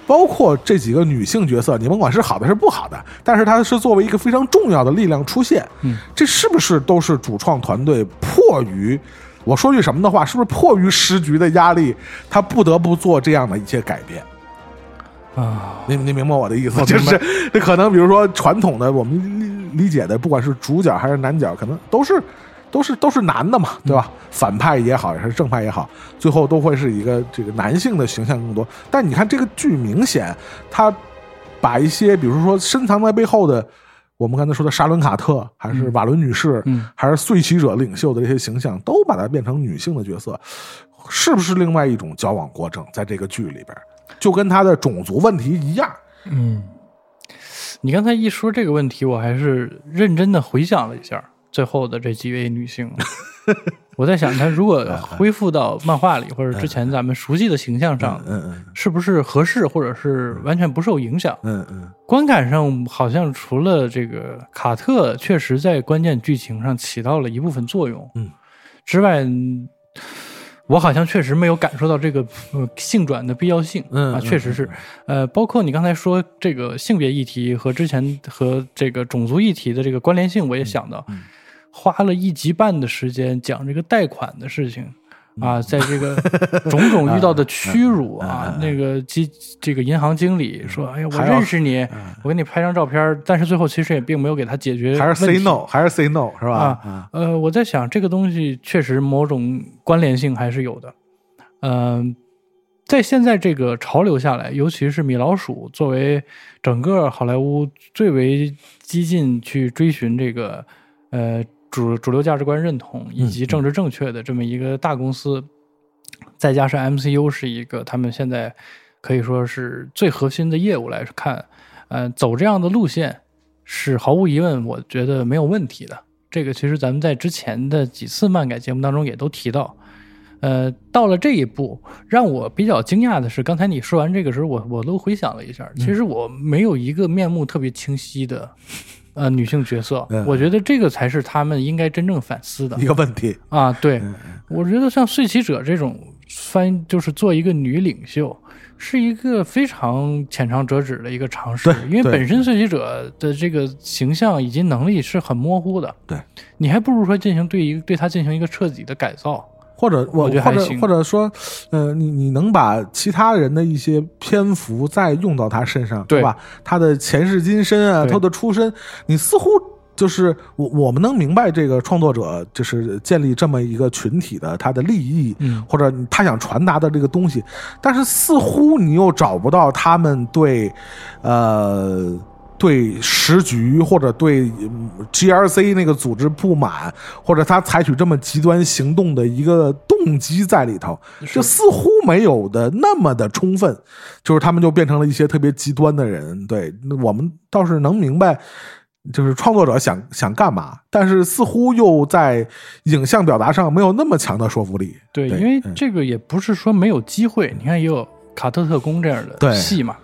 包括这几个女性角色，你甭管是好的是不好的，但是她是作为一个非常重要的力量出现。嗯，这是不是都是主创团队迫于我说句什么的话，是不是迫于时局的压力，他不得不做这样的一些改变？啊，你你明白我的意思？就是这可能，比如说传统的我们理理解的，不管是主角还是男角，可能都是都是都是男的嘛，对吧？反派也好，还是正派也好，最后都会是一个这个男性的形象更多。但你看这个剧，明显他把一些，比如说深藏在背后的，我们刚才说的沙伦卡特，还是瓦伦女士，嗯还是碎旗者领袖的这些形象，都把它变成女性的角色，是不是另外一种矫枉过正？在这个剧里边，就跟他的种族问题一样。嗯，你刚才一说这个问题，我还是认真的回想了一下最后的这几位女性。我在想，她如果恢复到漫画里或者之前咱们熟悉的形象上，嗯嗯是不是合适，或者是完全不受影响？嗯嗯观感上好像除了这个卡特确实在关键剧情上起到了一部分作用，嗯，之外，我好像确实没有感受到这个呃性转的必要性，啊，确实是，呃，包括你刚才说这个性别议题和之前和这个种族议题的这个关联性，我也想到，嗯花了一集半的时间讲这个贷款的事情。嗯啊，在这个种种遇到的屈 辱啊，那个基这个银行经理说：“哎呀，我认识你，我给你拍张照片。”但是最后其实也并没有给他解决还是 say no，还是 say no 是吧？啊，呃，我在想这个东西确实某种关联性还是有的。嗯、在现在这个潮流下来，尤其是米老鼠作为整个好莱坞最为激进去追寻这个呃主主流价值观认同以及政治正确的这么一个大公司，再加上 MCU 是一个他们现在可以说是最核心的业务来看，呃，走这样的路线是毫无疑问，我觉得没有问题的。这个其实咱们在之前的几次漫改节目当中也都提到。呃，到了这一步，让我比较惊讶的是，刚才你说完这个时候，我我都回想了一下，其实我没有一个面目特别清晰的呃女性角色，嗯我觉得这个才是他们应该真正反思的一个问题，啊。对，嗯我觉得像睡骑者这种翻，就是做一个女领袖，是一个非常浅尝辄止的一个尝试对，因为本身睡骑者的这个形象以及能力是很模糊的。对，你还不如说进行对一个对他进行一个彻底的改造。或者我或者或者说，呃，你你能把其他人的一些篇幅再用到他身上，对吧？他的前世今生啊，他的出身，你似乎就是我我们能明白这个创作者就是建立这么一个群体的他的利益，嗯或者他想传达的这个东西，但是似乎你又找不到他们对，呃。对时局或者对嗯 GRC 那个组织不满，或者他采取这么极端行动的一个动机在里头，就似乎没有的那么的充分，就是他们就变成了一些特别极端的人。对，那我们倒是能明白，就是创作者想想干嘛，但是似乎又在影像表达上没有那么强的说服力。对，对因为嗯这个也不是说没有机会，你看也有卡特特工这样对的戏嘛，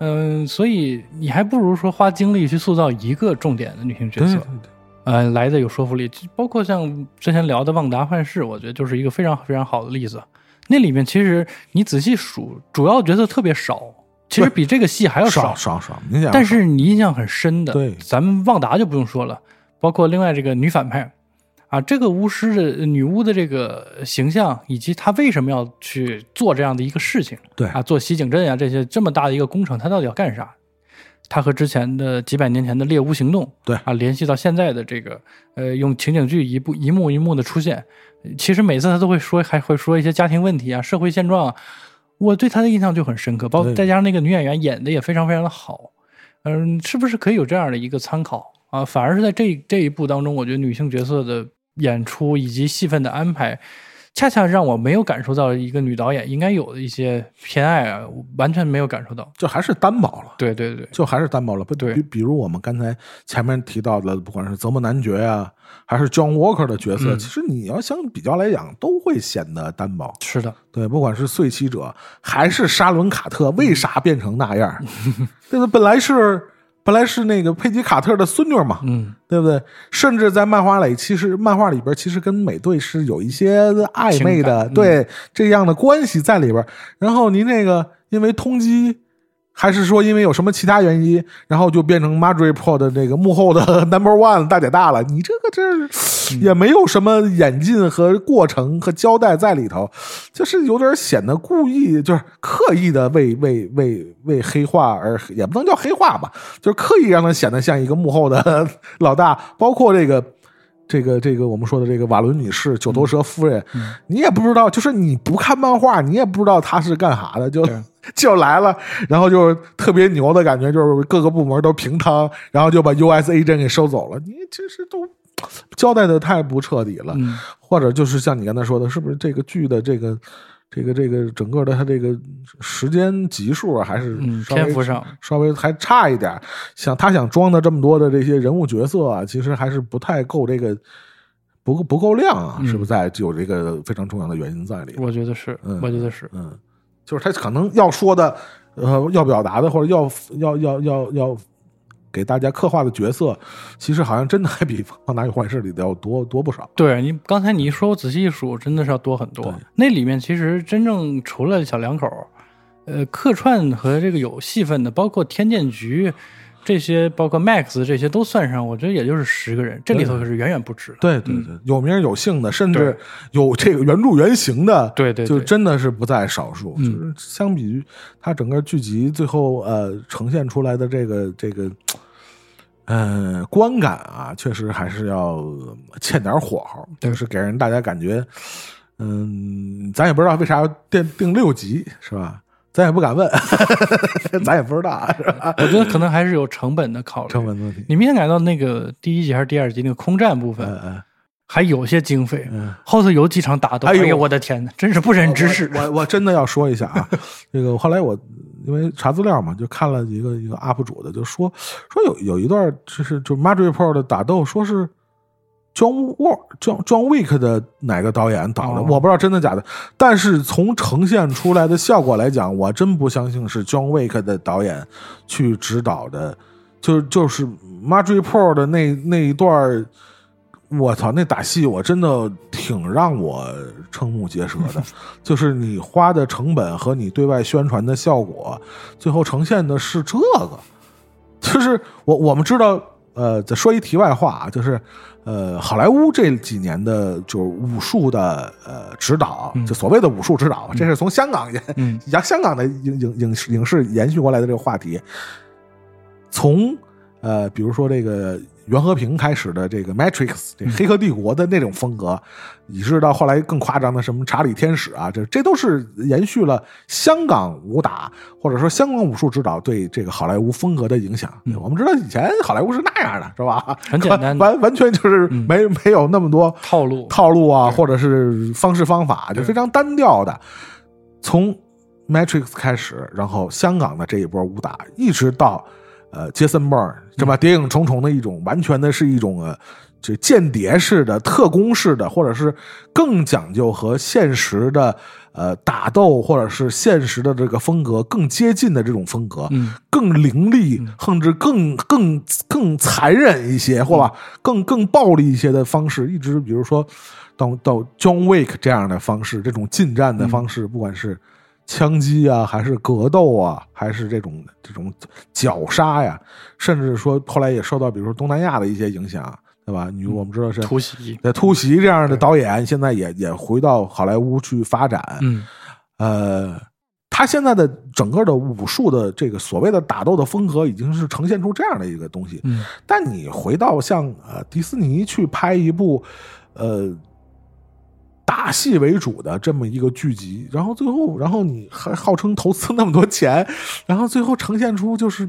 嗯、所以你还不如说花精力去塑造一个重点的女性角色对对，对呃，来的有说服力。包括像之前聊的《旺达幻视》，我觉得就是一个非常非常好的例子。那里面其实你仔细数，主要角色特别少，其实比这个戏还要少少少，但是你印象很深的，对咱们旺达就不用说了，包括另外这个女反派啊，这个巫师的女巫的这个形象，以及她为什么要去做这样的一个事情，对啊，做袭警镇啊这些这么大的一个工程，她到底要干啥？她和之前的几百年前的猎巫行动，对啊，联系到现在的这个，呃，用情景剧一步一幕一幕的出现，其实每次她都会说，还会说一些家庭问题啊、社会现状啊，我对她的印象就很深刻，包括再加上那个女演员演的也非常非常的好，嗯，是不是可以有这样的一个参考啊？反而是在这这一部当中，我觉得女性角色的演出以及戏份的安排，恰恰让我没有感受到一个女导演应该有的一些偏爱啊，完全没有感受到。就还是单薄了。对对对，就还是单薄了，不对比比如我们刚才前面提到的，不管是泽莫男爵呀、还是 John Walker 的角色，嗯其实你要相比较来讲，都会显得单薄。是的，对，不管是碎妻者还是沙伦卡特，为啥变成那样？对吧？本来是本来是那个佩吉卡特的孙女嘛，嗯，对不对？甚至在漫画里，其实漫画里边其实跟美队是有一些暧昧的，嗯对这样的关系在里边。然后您那个因为通缉，还是说因为有什么其他原因，然后就变成 Madripoor 的这个幕后的 Number One 大姐大了？你这个这是也没有什么演进和过程和交代在里头，就是有点显得故意，就是刻意的为为为为黑化而也不能叫黑化吧，就是刻意让他显得像一个幕后的 老大，包括这个。这个这个我们说的这个瓦伦女士九头蛇夫人，你也不知道，就是你不看漫画，你也不知道她是干啥的，就 就来了，然后就是特别牛的感觉，就是各个部门都平摊，然后就把 USA 镇给收走了。你这是都交代的太不彻底了，嗯或者就是像你刚才说的，是不是这个剧的这个这个这个整个的它这个时间集数啊，还是嗯稍微篇幅上稍微还差一点儿？想他想装的这么多的这些人物角色啊，其实还是不太够这个。不够不够亮啊，嗯是不是在有这个非常重要的原因在里？我觉得是，嗯我觉得是，嗯，就是他可能要说的，呃，要表达的，或者要要要要要给大家刻画的角色，其实好像真的还比《放大与幻视》里的要多多不少。对你刚才你一说，我仔细一数，真的是要多很多。那里面其实真正除了小两口，呃，客串和这个有戏份的，包括天剑局这些，包括 Max 这些都算上，我觉得也就是十个人，这里头可是远远不止。对对对，有名有姓的，甚至有这个原著原型的，对对对就真的是不在少数。嗯就是相比于它整个剧集最后呃呈现出来的这个这个。呃，观感啊，确实还是要欠点火候，对就是给人大家感觉，嗯，咱也不知道为啥要定定六集，是吧？咱也不敢问，咱也不知道，是吧？我觉得可能还是有成本的考虑。成本问题，你明显感到那个第一集还是第二集那个空战部分、嗯嗯还有些经费，嗯。后头有几场打斗，哎呦我的天哪，真是不忍直视。我我我真的要说一下啊，这个后来我因为查资料嘛，就看了一个一个 UP 主的，就说说有有一段就是就 Madripoor 的打斗，说是 John War John John Wick 的哪个导演导的，哦我不知道真的假的。但是从呈现出来的效果来讲，我真不相信是 John Wick 的导演去指导的，就就是 Marjorie Pro 的那那一段儿我操，那打戏我真的挺让我瞠目结舌的，就是你花的成本和你对外宣传的效果，最后呈现的是这个。就是我我们知道，呃，再说一题外话啊，就是呃，好莱坞这几年的就是武术的呃指导，就所谓的武术指导，这是从香港延香港的影影影视影视延续过来的这个话题，从呃，比如说这个袁和平开始的这个 Matrix 这黑客帝国的那种风格，以至到后来更夸张的什么查理天使啊，这这都是延续了香港武打或者说香港武术指导对这个好莱坞风格的影响。我们知道以前好莱坞是那样的，是吧？很简单完完全就是没、没有那么多套路套路啊，或者是方式方法，就非常单调的。从 Matrix 开始，然后香港的这一波武打，一直到呃杰森·鲍尔，是吧？谍影重重的一种，完全的是一种呃这间谍式的、特工式的，或者是更讲究和现实的呃打斗，或者是现实的这个风格更接近的这种风格，嗯，更凌厉，甚至更更更残忍一些，或吧，更更暴力一些的方式，一直比如说到到 John Wick 这样的方式，这种近战的方式，不管是枪击啊，还是格斗啊，还是这种这种绞杀呀，甚至说后来也受到比如说东南亚的一些影响，对吧？你我们知道是突袭，对突袭这样的导演，现在也也回到好莱坞去发展，嗯。呃，他现在的整个的武术的这个所谓的打斗的风格，已经是呈现出这样的一个东西。嗯。但你回到像呃迪士尼去拍一部呃打戏为主的这么一个剧集，然后最后，然后你还号称投资那么多钱，然后最后呈现出就是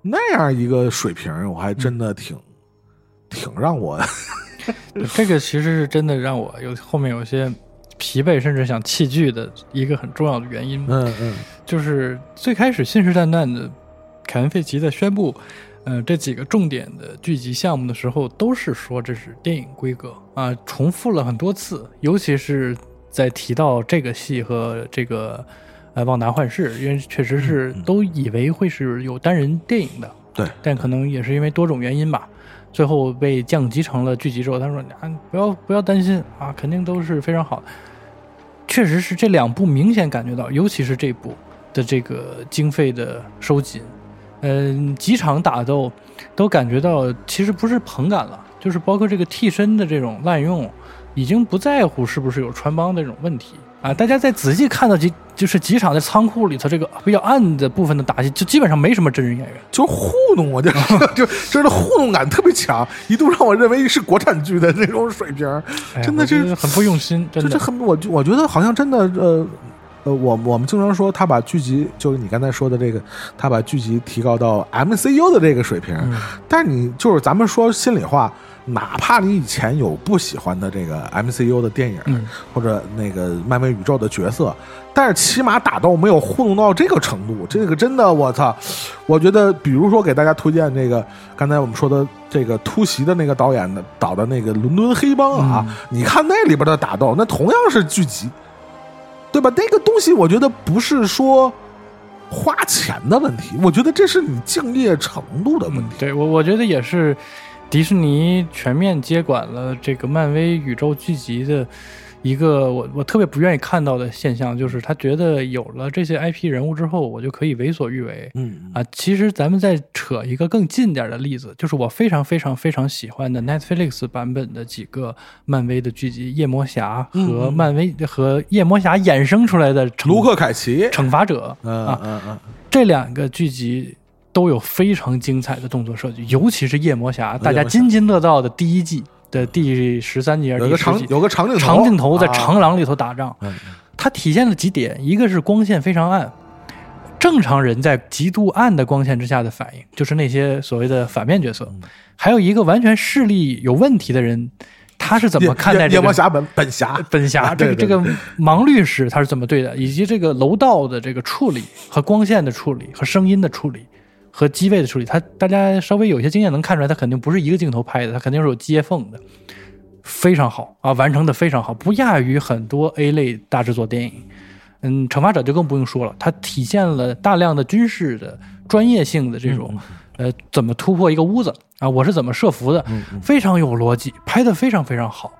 那样一个水平，我还真的挺、挺让我这个其实是真的让我有后面有些疲惫，甚至想弃剧的一个很重要的原因。嗯嗯就是最开始信誓旦旦的，凯文·费奇在宣布，呃，这几个重点的剧集项目的时候，都是说这是电影规格啊，重复了很多次，尤其是在提到这个戏和这个呃《旺达幻视》，因为确实是都以为会是有单人电影的，对，但可能也是因为多种原因吧，最后被降级成了剧集之后，他说啊，不要不要担心啊，肯定都是非常好的。确实是这两部明显感觉到，尤其是这部的这个经费的收紧，嗯、几场打斗都感觉到其实不是捧感了，就是包括这个替身的这种滥用，已经不在乎是不是有穿帮的这种问题啊。大家再仔细看到几就是几场在仓库里头这个比较暗的部分的打戏，就基本上没什么真人演员。就是糊弄我，就就真的糊弄感特别强，一度让我认为是国产剧的那种水平，真的是很不用心，真的。这很我我觉得好像真的呃呃，我我们经常说他把剧集，就是你刚才说的这个，他把剧集提高到 MCU 的这个水平，嗯但是你就是咱们说心里话，哪怕你以前有不喜欢的这个 MCU 的电影、嗯或者那个漫威宇宙的角色，但是起码打斗没有糊弄到这个程度，这个真的我操！我觉得，比如说给大家推荐这个刚才我们说的这个突袭的那个导演的导的那个《伦敦黑帮》啊，你看那里边的打斗，那同样是剧集，对吧？那个东西我觉得不是说花钱的问题，我觉得这是你敬业程度的问题。嗯对我，我觉得也是迪士尼全面接管了这个漫威宇宙剧集的一个我我特别不愿意看到的现象，就是他觉得有了这些 IP 人物之后，我就可以为所欲为。嗯啊，其实咱们再扯一个更近点的例子，就是我非常非常非常喜欢的 Netflix 版本的几个漫威的剧集《夜魔侠》和漫威、和夜魔侠衍生出来的卢克凯奇，惩罚者。嗯啊，嗯嗯，这两个剧集都有非常精彩的动作设计，尤其是夜魔侠，大家津津乐道的第一季的第十三集还是有个长集，有个长镜头，长镜头在啊。长廊里头打仗，嗯它体现了几点，一个是光线非常暗，正常人在极度暗的光线之下的反应，就是那些所谓的反面角色；还有一个完全视力有问题的人，他是怎么看待这个夜夜魔侠本本侠本侠啊这个这个盲律师他是怎么对的，以及这个楼道的这个处理和光线的处理和声音的处理，和机位的处理，它大家稍微有一些经验能看出来，它肯定不是一个镜头拍的，它肯定是有接缝的，非常好啊，完成的非常好，不亚于很多 A 类大制作电影。嗯，惩罚者就更不用说了，它体现了大量的军事的专业性的这种，呃，怎么突破一个屋子啊？我是怎么设伏的？非常有逻辑，拍的非常非常好。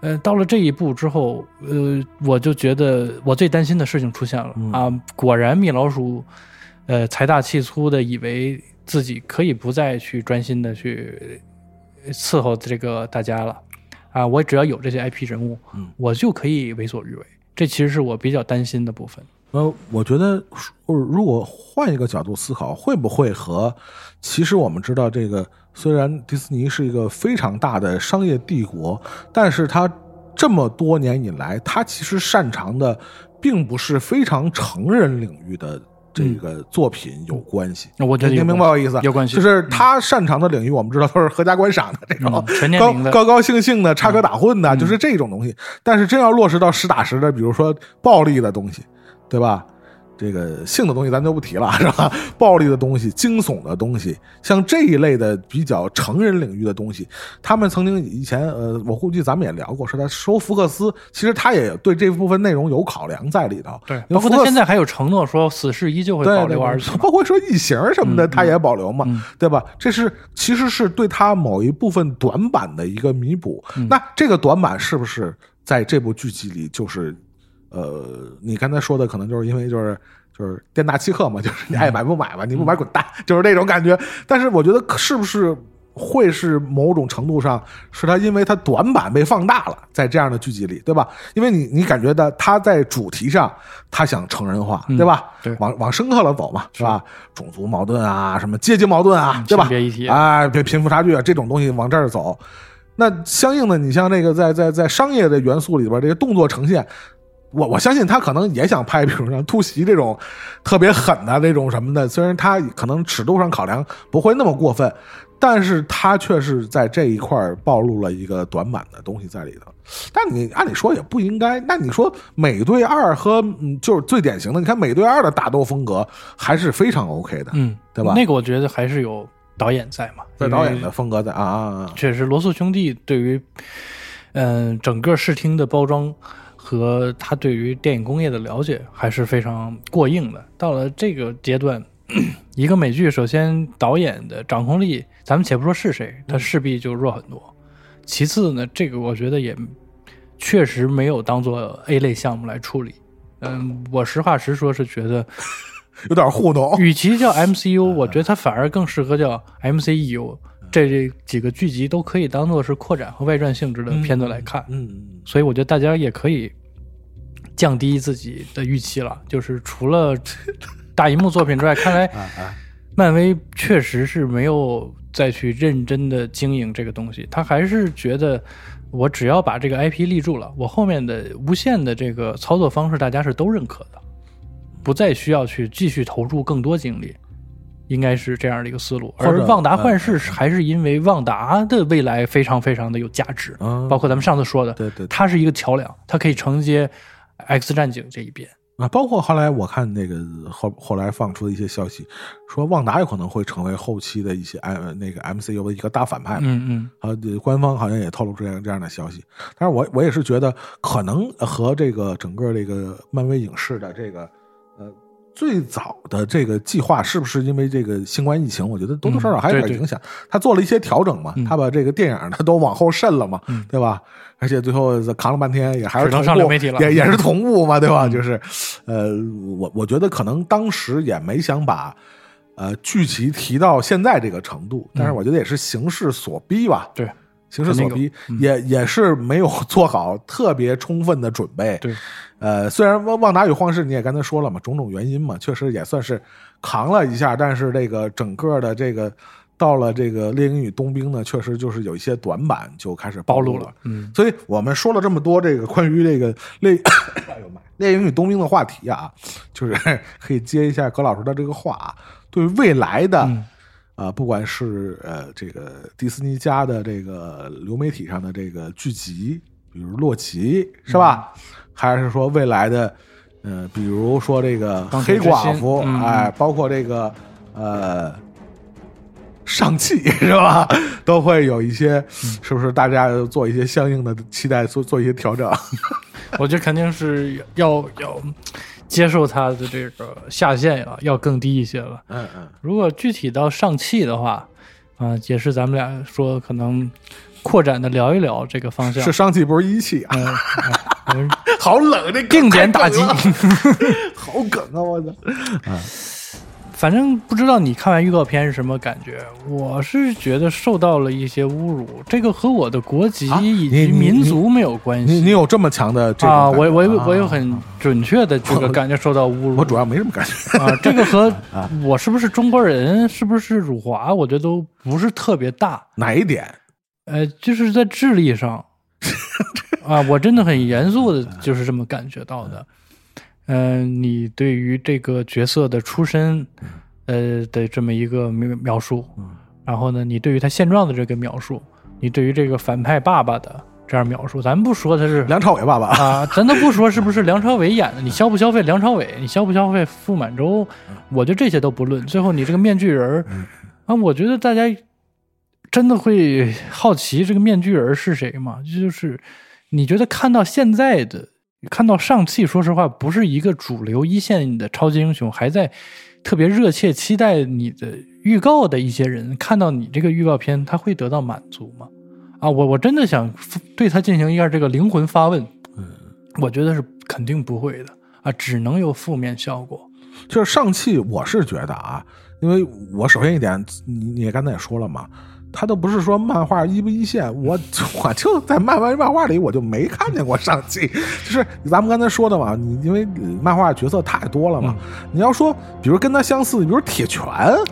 呃，到了这一步之后，呃，我就觉得我最担心的事情出现了啊！果然，米老鼠，呃，财大气粗的以为自己可以不再去专心的去伺候这个大家了啊！我只要有这些 IP 人物，我就可以为所欲为。这其实是我比较担心的部分。呃，我觉得，如果换一个角度思考，会不会和其实我们知道，这个虽然迪士尼是一个非常大的商业帝国，但是它这么多年以来，它其实擅长的并不是非常成人领域的这个作品有关系。我觉得您明白我意思？有关系，就是他擅长的领域，我们知道都是合家观赏的这种全年龄的、高高兴兴的、插科打诨的，就是这种东西。但是真要落实到实打实的，比如说暴力的东西。对吧？这个性的东西咱就不提了，是吧？暴力的东西、惊悚的东西，像这一类的比较成人领域的东西，他们曾经以前，呃，我估计咱们也聊过，说他收福克斯，其实他也对这部分内容有考量在里头。对，包括他现在还有承诺说，死侍依旧会保留包括说异形什么的，他也保留嘛，对吧？这是其实是对他某一部分短板的一个弥补。那这个短板是不是在这部剧集里就是？呃，你刚才说的可能就是因为就是就是店大欺客嘛，就是你爱买不买吧，你不买滚蛋，就是那种感觉。但是我觉得是不是会是某种程度上是他因为他短板被放大了，在这样的剧集里，对吧？因为你你感觉到他在主题上他想成人化，对吧？对，往往深刻了走嘛，是吧？种族矛盾啊，什么阶级矛盾啊，对吧？别一提啊，对贫富差距啊这种东西往这儿走，那相应的你像那个在在在商业的元素里边这些动作呈现。我我相信他可能也想拍，比如像突袭这种特别狠的这种什么的。虽然他可能尺度上考量不会那么过分，但是他却是在这一块暴露了一个短板的东西在里头。但你按理说也不应该。那你说《美队二》和嗯，就是最典型的，你看《美队二》的打斗风格还是非常 OK 的，嗯，对吧？那个我觉得还是有导演在嘛，在导演的风格在啊啊啊！确实，罗素兄弟对于嗯整个视听的包装。和他对于电影工业的了解还是非常过硬的。到了这个阶段，一个美剧首先导演的掌控力，咱们且不说是谁，他势必就弱很多。其次呢，这个我觉得也确实没有当做 A 类项目来处理。嗯，我实话实说，是觉得有点糊弄。与其叫 MCU，我觉得它反而更适合叫 MCU。这这几个剧集都可以当做是扩展和外传性质的片子来看，嗯所以我觉得大家也可以降低自己的预期了。就是除了大银幕作品之外，看来 漫威确实是没有再去认真的经营这个东西，他还是觉得我只要把这个 IP 立住了，我后面的无限的这个操作方式大家是都认可的，不再需要去继续投入更多精力。应该是这样的一个思路，而旺达幻视还是因为旺达的未来非常非常的有价值，包括咱们上次说的，对对，它是一个桥梁，它可以承接 X 战警这一边啊。包括后来我看那个后后来放出的一些消息，说旺达有可能会成为后期的一些 M 那个 MCU 的一个大反派，嗯嗯，啊，官方好像也透露出这样这样的消息。但是我我也是觉得，可能和这个整个这个漫威影视的这个呃。最早的这个计划是不是因为这个新冠疫情？我觉得多多少少还有点影响。他做了一些调整嘛，他把这个电影他都往后渗了嘛，对吧？而且最后扛了半天也还是同步，也也是同步嘛，对吧？就是，呃，我我觉得可能当时也没想把呃剧集提到现在这个程度，但是我觉得也是形势所逼吧。对。形势所逼，也也是没有做好 特别充分的准备。对，呃，虽然旺旺达与幻视你也刚才说了嘛，种种原因嘛，确实也算是扛了一下，但是这个整个的这个到了这个猎鹰与冬兵呢，确实就是有一些短板就开始暴露了。嗯，所以我们说了这么多这个关于这个猎，哎呦妈，猎鹰与冬兵的话题啊，就是可以接一下葛老师的这个话啊，对未来的。啊，不管是呃这个迪士尼家的这个流媒体上的这个剧集，比如洛奇是吧？还是说未来的，呃，比如说这个黑寡妇，哎，包括这个呃。上汽是吧？都会有一些，是不是？大家做一些相应的期待，做做一些调整。我觉得肯定是要要接受它的这个下限啊，要更低一些了。嗯嗯。如果具体到上汽的话，啊，也是咱们俩说可能扩展的聊一聊这个方向。是上汽不是一汽啊？好冷，这定点打击，好梗啊！我操啊！反正不知道你看完预告片是什么感觉，我是觉得受到了一些侮辱。这个和我的国籍以及民族没有关系。你你有这么强的这啊？我我我有很准确的这个 感觉受到侮辱。我主要没什么感觉啊。这个和 我是不是中国人，是不是辱华，我觉得都不是特别大。哪一点？呃，就是在智力上 啊，我真的很严肃的，就是这么感觉到的。嗯，你对于这个角色的出身，呃的这么一个描描述，然后呢，你对于他现状的这个描述，你对于这个反派爸爸的这样描述，咱不说他是梁朝伟爸爸啊，咱都不说是不是梁朝伟演的，你消不消费梁朝伟，你消不消费傅满洲，我觉得这些都不论，最后你这个面具人啊，我觉得大家真的会好奇这个面具人是谁吗？就是你觉得看到现在的。看到上汽，说实话，不是一个主流一线的超级英雄，还在特别热切期待你的预告的一些人，看到你这个预告片，他会得到满足吗？啊，我我真的想对他进行一下这个灵魂发问。嗯，我觉得是肯定不会的啊，只能有负面效果。就是上汽，我是觉得啊，因为我首先一点，你你刚才也说了嘛。他都不是说漫画一不一线，我 我就在漫威漫画里我就没看见过上汽，就是咱们刚才说的嘛，你因为漫画角色太多了嘛，你要说比如跟他相似，比如铁拳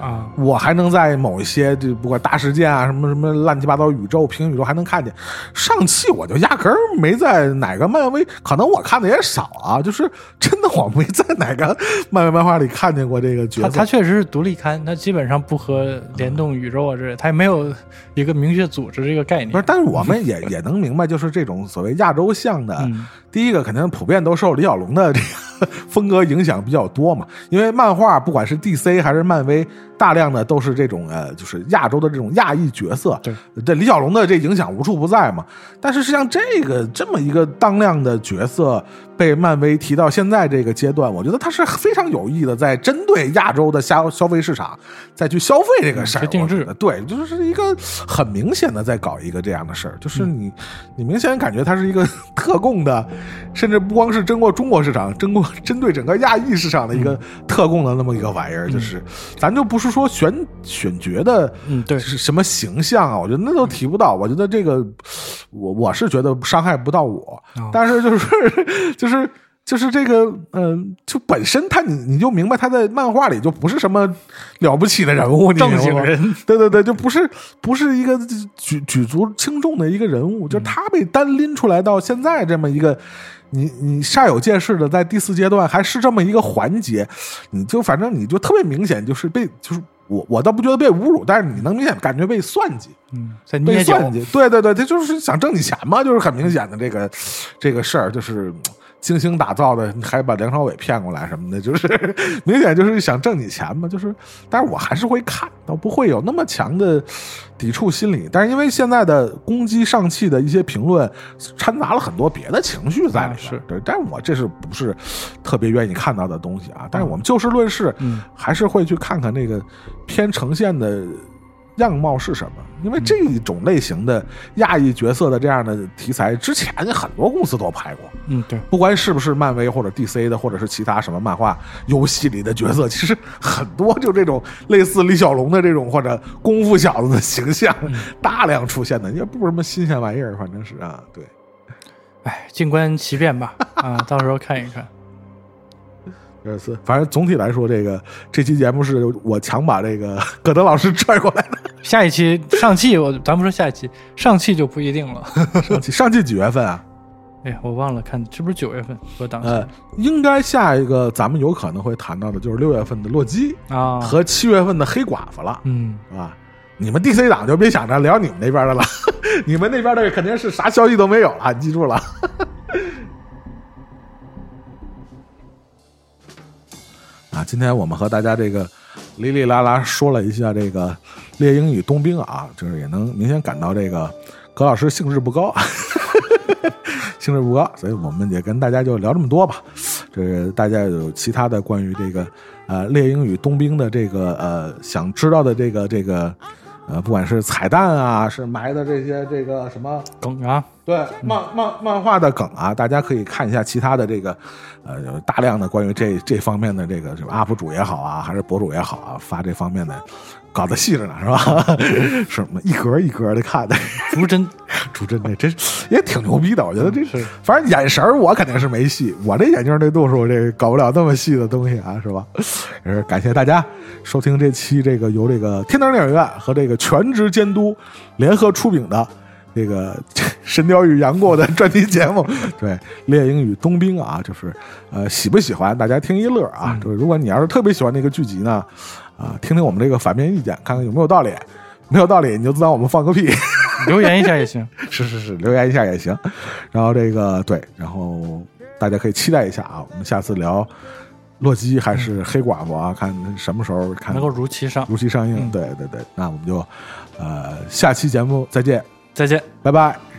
啊，我还能在某一些就不管大事件啊什么什么乱七八糟宇宙平行宇宙还能看见，上汽我就压根儿没在哪个漫威，可能我看的也少啊，就是真的我没在哪个漫威漫画里看见过这个角色，他确实是独立刊，他基本上不和联动宇宙啊之类，他也没有。一个明确组织这个概念，不是，但是我们也也能明白，就是这种所谓亚洲象的，第一个肯定普遍都受李小龙的这个风格影响比较多嘛，因为漫画不管是 DC 还是漫威。大量的都是这种呃，就是亚洲的这种亚裔角色，对，这李小龙的这影响无处不在嘛。但是实际上，这个这么一个当量的角色被漫威提到现在这个阶段，我觉得他是非常有意的，在针对亚洲的消消费市场再去消费这个事儿，定制，对，就是一个很明显的在搞一个这样的事儿，就是你你明显感觉他是一个 特供的，甚至不光是针过中国市场，针过 针对整个亚裔市场的一个特供的那么一个玩意儿，就是咱就不是。说选选角的，嗯，对，是什么形象啊？我觉得那都提不到。我觉得这个，我我是觉得伤害不到我。但是就是 就是就是这个，嗯，就本身他你你就明白他在漫画里就不是什么了不起的人物，正经人，对对对，就不是不是一个举举足轻重的一个人物，就他被单拎出来到现在这么一个。你你煞有介事的在第四阶段还是这么一个环节，你就反正你就特别明显就是被就是我我倒不觉得被侮辱，但是你能明显感觉被算计，嗯，被算计，对对对，他就是想挣你钱嘛，就是很明显的这个这个事儿就是。精心打造的，还把梁朝伟骗过来什么的，就是 明显就是想挣你钱嘛。就是，但是我还是会看，倒不会有那么强的抵触心理。但是因为现在的攻击上汽的一些评论，掺杂了很多别的情绪在里面。是对，但是我这是不是特别愿意看到的东西啊？但是我们就事论事，还是会去看看那个偏呈现的。样貌是什么？因为这种类型的亚裔角色的这样的题材，之前很多公司都拍过。嗯，对，不管是不是漫威或者 DC 的，或者是其他什么漫画、游戏里的角色，其实很多就这种类似李小龙的这种或者功夫小子的形象，大量出现的，也不是什么新鲜玩意儿，反正是啊，对。哎，静观其变吧，啊，到时候看一看。呃，是，反正总体来说，这个这期节目是我强把这个葛德老师拽过来的。下一期上汽，我咱不说下一期上汽就不一定了。上汽上汽几月份啊？哎呀，我忘了看是不是九月份和档呃，应该下一个咱们有可能会谈到的就是六月份的洛基啊，和七月份的黑寡妇了。嗯，啊，你们 DC 党就别想着聊你们那边的了，你们那边的肯定是啥消息都没有了，你记住了。啊，今天我们和大家这个哩哩啦啦说了一下这个猎鹰与冬兵啊，就是也能明显感到这个葛老师兴致不高，兴致不高，所以我们也跟大家就聊这么多吧。这个大家有其他的关于这个呃猎鹰与冬兵的这个呃想知道的这个这个呃，不管是彩蛋啊，是埋的这些这个什么梗啊，对漫漫漫画的梗啊，大家可以看一下其他的这个，呃，有大量的关于这这方面的这个什么 UP 主也好啊，还是博主也好啊，发这方面的，搞得细着呢，是吧？是吗？一格一格的看的，逐帧主真的这也挺牛逼的，我觉得这是反正眼神儿我肯定是没戏，我这眼镜这度数，这搞不了那么细的东西啊，是吧？也是感谢大家收听这期这个由这个天堂电影院和这个全职监督联合出品的这个《神雕与杨过》的专题节目，对《猎鹰与冬兵》啊，就是呃喜不喜欢大家听一乐啊，就是如果你要是特别喜欢那个剧集呢，啊，听听我们这个反面意见，看看有没有道理。没有道理，你就知道我们放个屁。留言一下也行。是是是，留言一下也行。然后这个对，然后大家可以期待一下啊，我们下次聊洛基还是黑寡妇啊，看什么时候看能够如期上，如期上映。嗯对对对，那我们就呃下期节目再见，再见。拜拜。